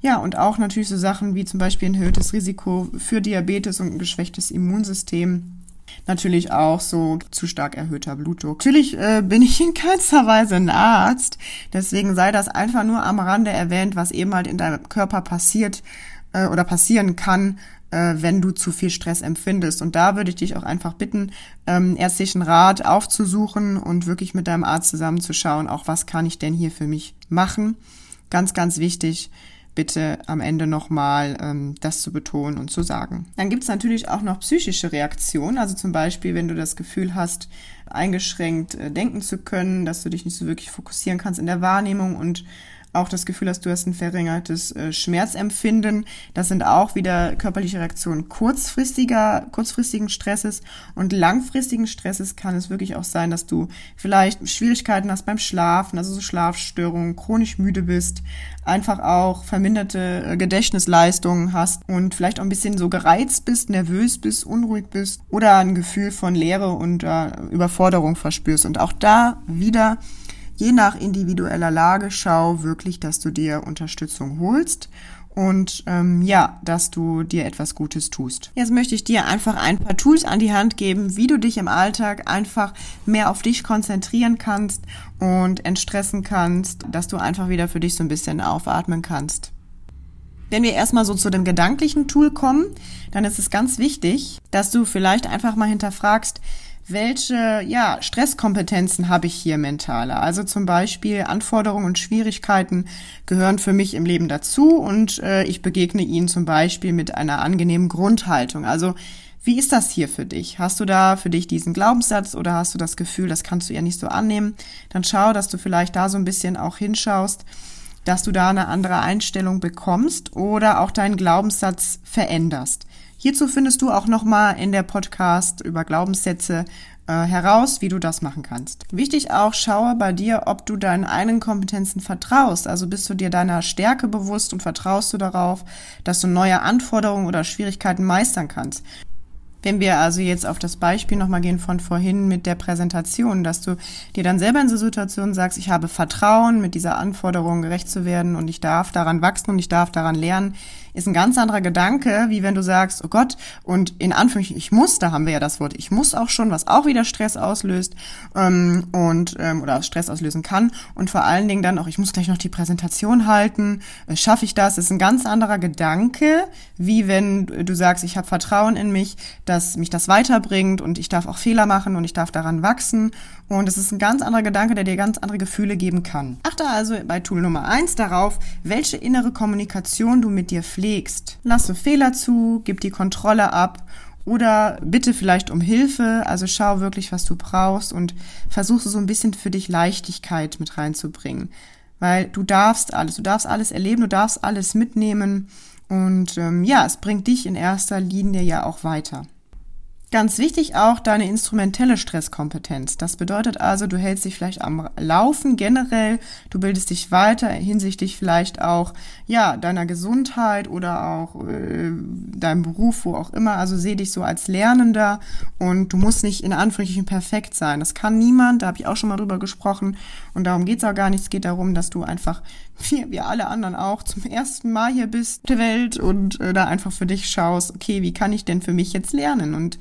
ja, und auch natürlich so Sachen wie zum Beispiel ein erhöhtes Risiko für Diabetes und ein geschwächtes Immunsystem. Natürlich auch so zu stark erhöhter Blutdruck. Natürlich äh, bin ich in keinster Weise ein Arzt, deswegen sei das einfach nur am Rande erwähnt, was eben halt in deinem Körper passiert äh, oder passieren kann, äh, wenn du zu viel Stress empfindest. Und da würde ich dich auch einfach bitten, ähm, ärztlichen Rat aufzusuchen und wirklich mit deinem Arzt zusammenzuschauen, auch was kann ich denn hier für mich machen. Ganz, ganz wichtig bitte am Ende nochmal ähm, das zu betonen und zu sagen. Dann gibt es natürlich auch noch psychische Reaktionen, also zum Beispiel, wenn du das Gefühl hast, eingeschränkt äh, denken zu können, dass du dich nicht so wirklich fokussieren kannst in der Wahrnehmung und auch das Gefühl hast, du hast ein verringertes äh, Schmerzempfinden. Das sind auch wieder körperliche Reaktionen kurzfristiger, kurzfristigen Stresses und langfristigen Stresses kann es wirklich auch sein, dass du vielleicht Schwierigkeiten hast beim Schlafen, also so Schlafstörungen, chronisch müde bist, einfach auch verminderte äh, Gedächtnisleistungen hast und vielleicht auch ein bisschen so gereizt bist, nervös bist, unruhig bist oder ein Gefühl von Leere und äh, Überforderung verspürst. Und auch da wieder je nach individueller Lage schau wirklich, dass du dir Unterstützung holst und ähm, ja, dass du dir etwas Gutes tust. Jetzt möchte ich dir einfach ein paar Tools an die Hand geben, wie du dich im Alltag einfach mehr auf dich konzentrieren kannst und entstressen kannst, dass du einfach wieder für dich so ein bisschen aufatmen kannst. Wenn wir erstmal so zu dem gedanklichen Tool kommen, dann ist es ganz wichtig, dass du vielleicht einfach mal hinterfragst, welche ja, Stresskompetenzen habe ich hier mentale. Also zum Beispiel Anforderungen und Schwierigkeiten gehören für mich im Leben dazu und äh, ich begegne ihnen zum Beispiel mit einer angenehmen Grundhaltung. Also wie ist das hier für dich? Hast du da für dich diesen Glaubenssatz oder hast du das Gefühl, das kannst du ja nicht so annehmen? Dann schau, dass du vielleicht da so ein bisschen auch hinschaust, dass du da eine andere Einstellung bekommst oder auch deinen Glaubenssatz veränderst. Hierzu findest du auch nochmal in der Podcast über Glaubenssätze äh, heraus, wie du das machen kannst. Wichtig auch, schaue bei dir, ob du deinen eigenen Kompetenzen vertraust. Also bist du dir deiner Stärke bewusst und vertraust du darauf, dass du neue Anforderungen oder Schwierigkeiten meistern kannst. Wenn wir also jetzt auf das Beispiel nochmal gehen von vorhin mit der Präsentation, dass du dir dann selber in so Situationen sagst, ich habe Vertrauen, mit dieser Anforderung gerecht zu werden und ich darf daran wachsen und ich darf daran lernen, ist ein ganz anderer Gedanke, wie wenn du sagst, oh Gott, und in Anführungszeichen, ich muss, da haben wir ja das Wort, ich muss auch schon, was auch wieder Stress auslöst ähm, und ähm, oder Stress auslösen kann. Und vor allen Dingen dann auch, ich muss gleich noch die Präsentation halten, äh, schaffe ich das? Das ist ein ganz anderer Gedanke, wie wenn du sagst, ich habe Vertrauen in mich, dass mich das weiterbringt und ich darf auch Fehler machen und ich darf daran wachsen. Und es ist ein ganz anderer Gedanke, der dir ganz andere Gefühle geben kann. Achte also bei Tool Nummer eins darauf, welche innere Kommunikation du mit dir pflegst legst. Lasse Fehler zu, gib die Kontrolle ab oder bitte vielleicht um Hilfe. Also schau wirklich, was du brauchst und versuche so ein bisschen für dich Leichtigkeit mit reinzubringen. Weil du darfst alles, du darfst alles erleben, du darfst alles mitnehmen. Und ähm, ja, es bringt dich in erster Linie ja auch weiter. Ganz wichtig auch deine instrumentelle Stresskompetenz. Das bedeutet also, du hältst dich vielleicht am Laufen generell, du bildest dich weiter hinsichtlich vielleicht auch ja deiner Gesundheit oder auch äh, deinem Beruf, wo auch immer. Also seh dich so als Lernender und du musst nicht in Anführungsstrichen perfekt sein. Das kann niemand. Da habe ich auch schon mal drüber gesprochen und darum geht's auch gar nicht. Es geht darum, dass du einfach [laughs] wie wir alle anderen auch zum ersten Mal hier bist der Welt und äh, da einfach für dich schaust, okay, wie kann ich denn für mich jetzt lernen und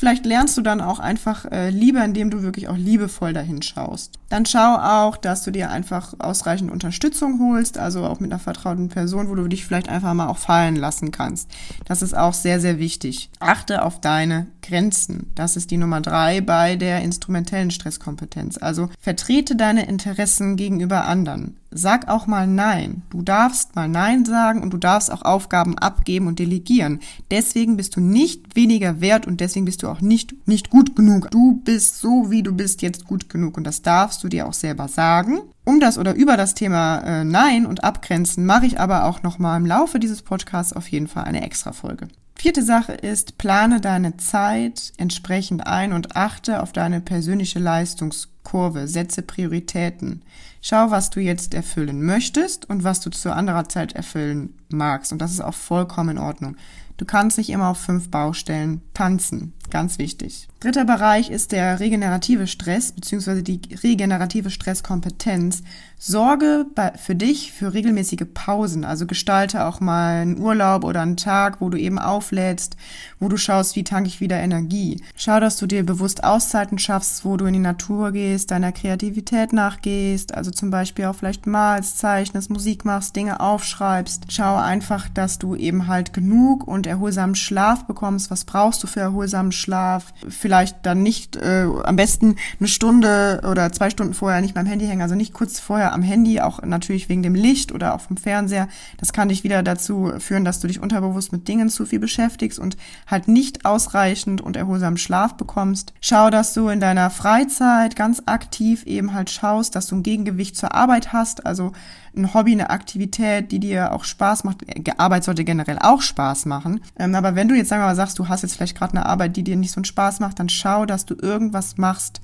Vielleicht lernst du dann auch einfach äh, lieber, indem du wirklich auch liebevoll dahin schaust. Dann schau auch, dass du dir einfach ausreichend Unterstützung holst, also auch mit einer vertrauten Person, wo du dich vielleicht einfach mal auch fallen lassen kannst. Das ist auch sehr, sehr wichtig. Achte auf deine Grenzen. Das ist die Nummer drei bei der instrumentellen Stresskompetenz. Also vertrete deine Interessen gegenüber anderen. Sag auch mal Nein. Du darfst mal Nein sagen und du darfst auch Aufgaben abgeben und delegieren. Deswegen bist du nicht weniger wert und deswegen bist du auch nicht, nicht gut genug. Du bist so, wie du bist, jetzt gut genug und das darfst du dir auch selber sagen. Um das oder über das Thema äh, Nein und Abgrenzen mache ich aber auch nochmal im Laufe dieses Podcasts auf jeden Fall eine extra Folge. Vierte Sache ist, plane deine Zeit entsprechend ein und achte auf deine persönliche Leistungskurve, setze Prioritäten. Schau, was du jetzt erfüllen möchtest und was du zu anderer Zeit erfüllen magst. Und das ist auch vollkommen in Ordnung. Du kannst nicht immer auf fünf Baustellen tanzen. Ganz wichtig. Dritter Bereich ist der regenerative Stress bzw. die regenerative Stresskompetenz. Sorge für dich für regelmäßige Pausen. Also gestalte auch mal einen Urlaub oder einen Tag, wo du eben auflädst, wo du schaust, wie tanke ich wieder Energie. Schau, dass du dir bewusst Auszeiten schaffst, wo du in die Natur gehst, deiner Kreativität nachgehst. Also zum Beispiel auch vielleicht malst, zeichnest, Musik machst, Dinge aufschreibst. Schau einfach, dass du eben halt genug und erholsamen Schlaf bekommst. Was brauchst du für erholsamen Schlaf? Vielleicht dann nicht äh, am besten eine Stunde oder zwei Stunden vorher nicht beim Handy hängen, also nicht kurz vorher am Handy, auch natürlich wegen dem Licht oder auch vom Fernseher. Das kann dich wieder dazu führen, dass du dich unterbewusst mit Dingen zu viel beschäftigst und halt nicht ausreichend und erholsamen Schlaf bekommst. Schau, dass du in deiner Freizeit ganz aktiv eben halt schaust, dass du ein Gegengewicht zur Arbeit hast, also ein Hobby, eine Aktivität, die dir auch Spaß macht. Arbeit sollte generell auch Spaß machen. Ähm, aber wenn du jetzt sagen wir mal sagst, du hast jetzt vielleicht gerade eine Arbeit, die dir nicht so einen Spaß macht, dann schau, dass du irgendwas machst,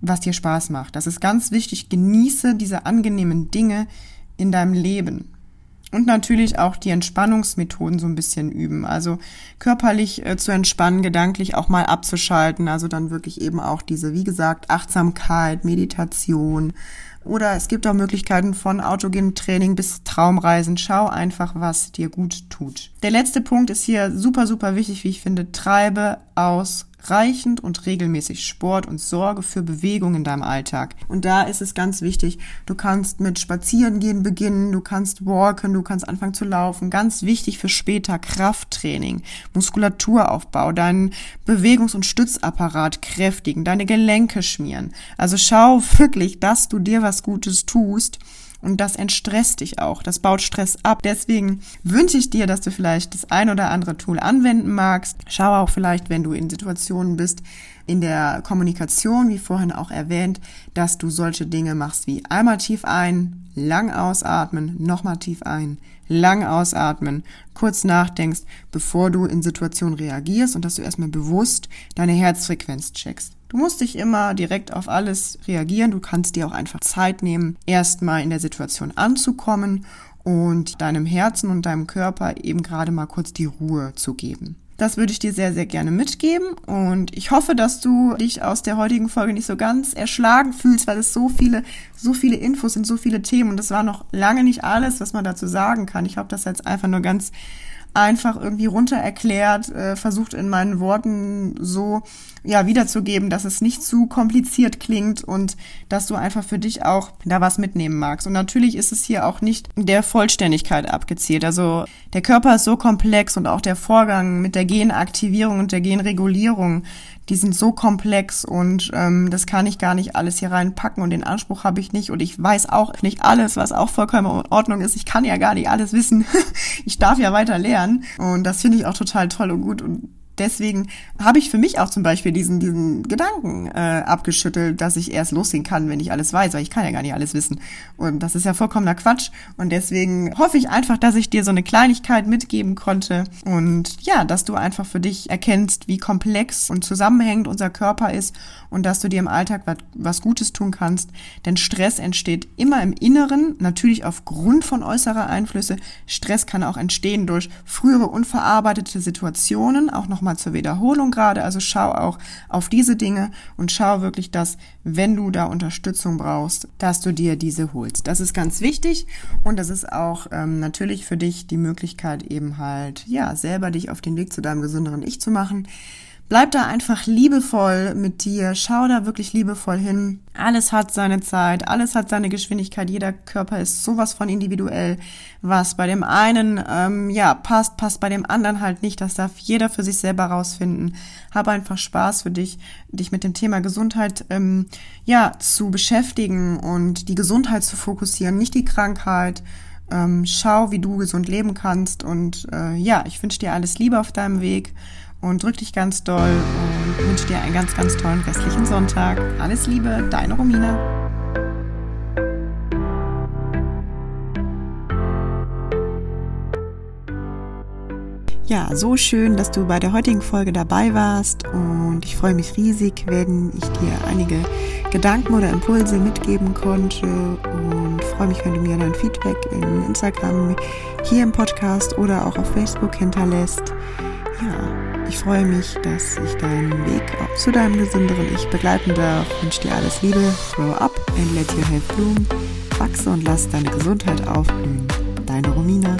was dir Spaß macht. Das ist ganz wichtig. Genieße diese angenehmen Dinge in deinem Leben. Und natürlich auch die Entspannungsmethoden so ein bisschen üben. Also körperlich äh, zu entspannen, gedanklich auch mal abzuschalten. Also dann wirklich eben auch diese, wie gesagt, Achtsamkeit, Meditation, oder es gibt auch Möglichkeiten von autogenem Training bis Traumreisen. Schau einfach, was dir gut tut. Der letzte Punkt ist hier super, super wichtig, wie ich finde. Treibe aus reichend und regelmäßig Sport und Sorge für Bewegung in deinem Alltag. Und da ist es ganz wichtig, du kannst mit Spazierengehen beginnen, du kannst walken, du kannst anfangen zu laufen. Ganz wichtig für später Krafttraining, Muskulaturaufbau, deinen Bewegungs- und Stützapparat kräftigen, deine Gelenke schmieren. Also schau wirklich, dass du dir was Gutes tust und das entstresst dich auch. Das baut Stress ab. Deswegen wünsche ich dir, dass du vielleicht das ein oder andere Tool anwenden magst. Schau auch vielleicht, wenn du in Situationen bist, in der Kommunikation, wie vorhin auch erwähnt, dass du solche Dinge machst wie einmal tief ein, lang ausatmen, nochmal tief ein, lang ausatmen, kurz nachdenkst, bevor du in Situationen reagierst und dass du erstmal bewusst deine Herzfrequenz checkst. Du musst dich immer direkt auf alles reagieren. Du kannst dir auch einfach Zeit nehmen, erstmal in der Situation anzukommen und deinem Herzen und deinem Körper eben gerade mal kurz die Ruhe zu geben. Das würde ich dir sehr, sehr gerne mitgeben. Und ich hoffe, dass du dich aus der heutigen Folge nicht so ganz erschlagen fühlst, weil es so viele, so viele Infos sind, so viele Themen. Und das war noch lange nicht alles, was man dazu sagen kann. Ich habe das jetzt einfach nur ganz einfach irgendwie runter erklärt, äh, versucht in meinen Worten so ja wiederzugeben, dass es nicht zu kompliziert klingt und dass du einfach für dich auch da was mitnehmen magst. Und natürlich ist es hier auch nicht der Vollständigkeit abgezielt. Also der Körper ist so komplex und auch der Vorgang mit der Genaktivierung und der Genregulierung, die sind so komplex und ähm, das kann ich gar nicht alles hier reinpacken und den Anspruch habe ich nicht und ich weiß auch nicht alles, was auch vollkommen in Ordnung ist. Ich kann ja gar nicht alles wissen. [laughs] ich darf ja weiter lernen und das finde ich auch total toll und gut und deswegen habe ich für mich auch zum Beispiel diesen, diesen Gedanken äh, abgeschüttelt, dass ich erst losgehen kann, wenn ich alles weiß, weil ich kann ja gar nicht alles wissen. Und das ist ja vollkommener Quatsch. Und deswegen hoffe ich einfach, dass ich dir so eine Kleinigkeit mitgeben konnte und ja, dass du einfach für dich erkennst, wie komplex und zusammenhängend unser Körper ist und dass du dir im Alltag was, was Gutes tun kannst. Denn Stress entsteht immer im Inneren, natürlich aufgrund von äußerer Einflüsse. Stress kann auch entstehen durch frühere unverarbeitete Situationen, auch nochmal zur Wiederholung gerade. Also schau auch auf diese Dinge und schau wirklich, dass, wenn du da Unterstützung brauchst, dass du dir diese holst. Das ist ganz wichtig und das ist auch ähm, natürlich für dich die Möglichkeit eben halt, ja, selber dich auf den Weg zu deinem gesünderen Ich zu machen. Bleib da einfach liebevoll mit dir, schau da wirklich liebevoll hin. Alles hat seine Zeit, alles hat seine Geschwindigkeit, jeder Körper ist sowas von individuell. Was bei dem einen ähm, ja passt, passt bei dem anderen halt nicht. Das darf jeder für sich selber rausfinden. Hab einfach Spaß für dich, dich mit dem Thema Gesundheit ähm, ja zu beschäftigen und die Gesundheit zu fokussieren, nicht die Krankheit. Ähm, schau, wie du gesund leben kannst und äh, ja, ich wünsche dir alles Liebe auf deinem Weg und drück dich ganz doll und wünsche dir einen ganz, ganz tollen restlichen Sonntag. Alles Liebe, deine Romina. Ja, so schön, dass du bei der heutigen Folge dabei warst und ich freue mich riesig, wenn ich dir einige Gedanken oder Impulse mitgeben konnte und freue mich, wenn du mir dein Feedback in Instagram, hier im Podcast oder auch auf Facebook hinterlässt. Ja, ich freue mich, dass ich deinen Weg zu deinem gesünderen Ich begleiten darf. Ich wünsche dir alles Liebe. Grow up and let your health bloom. Wachse und lass deine Gesundheit aufblühen. Deine Romina.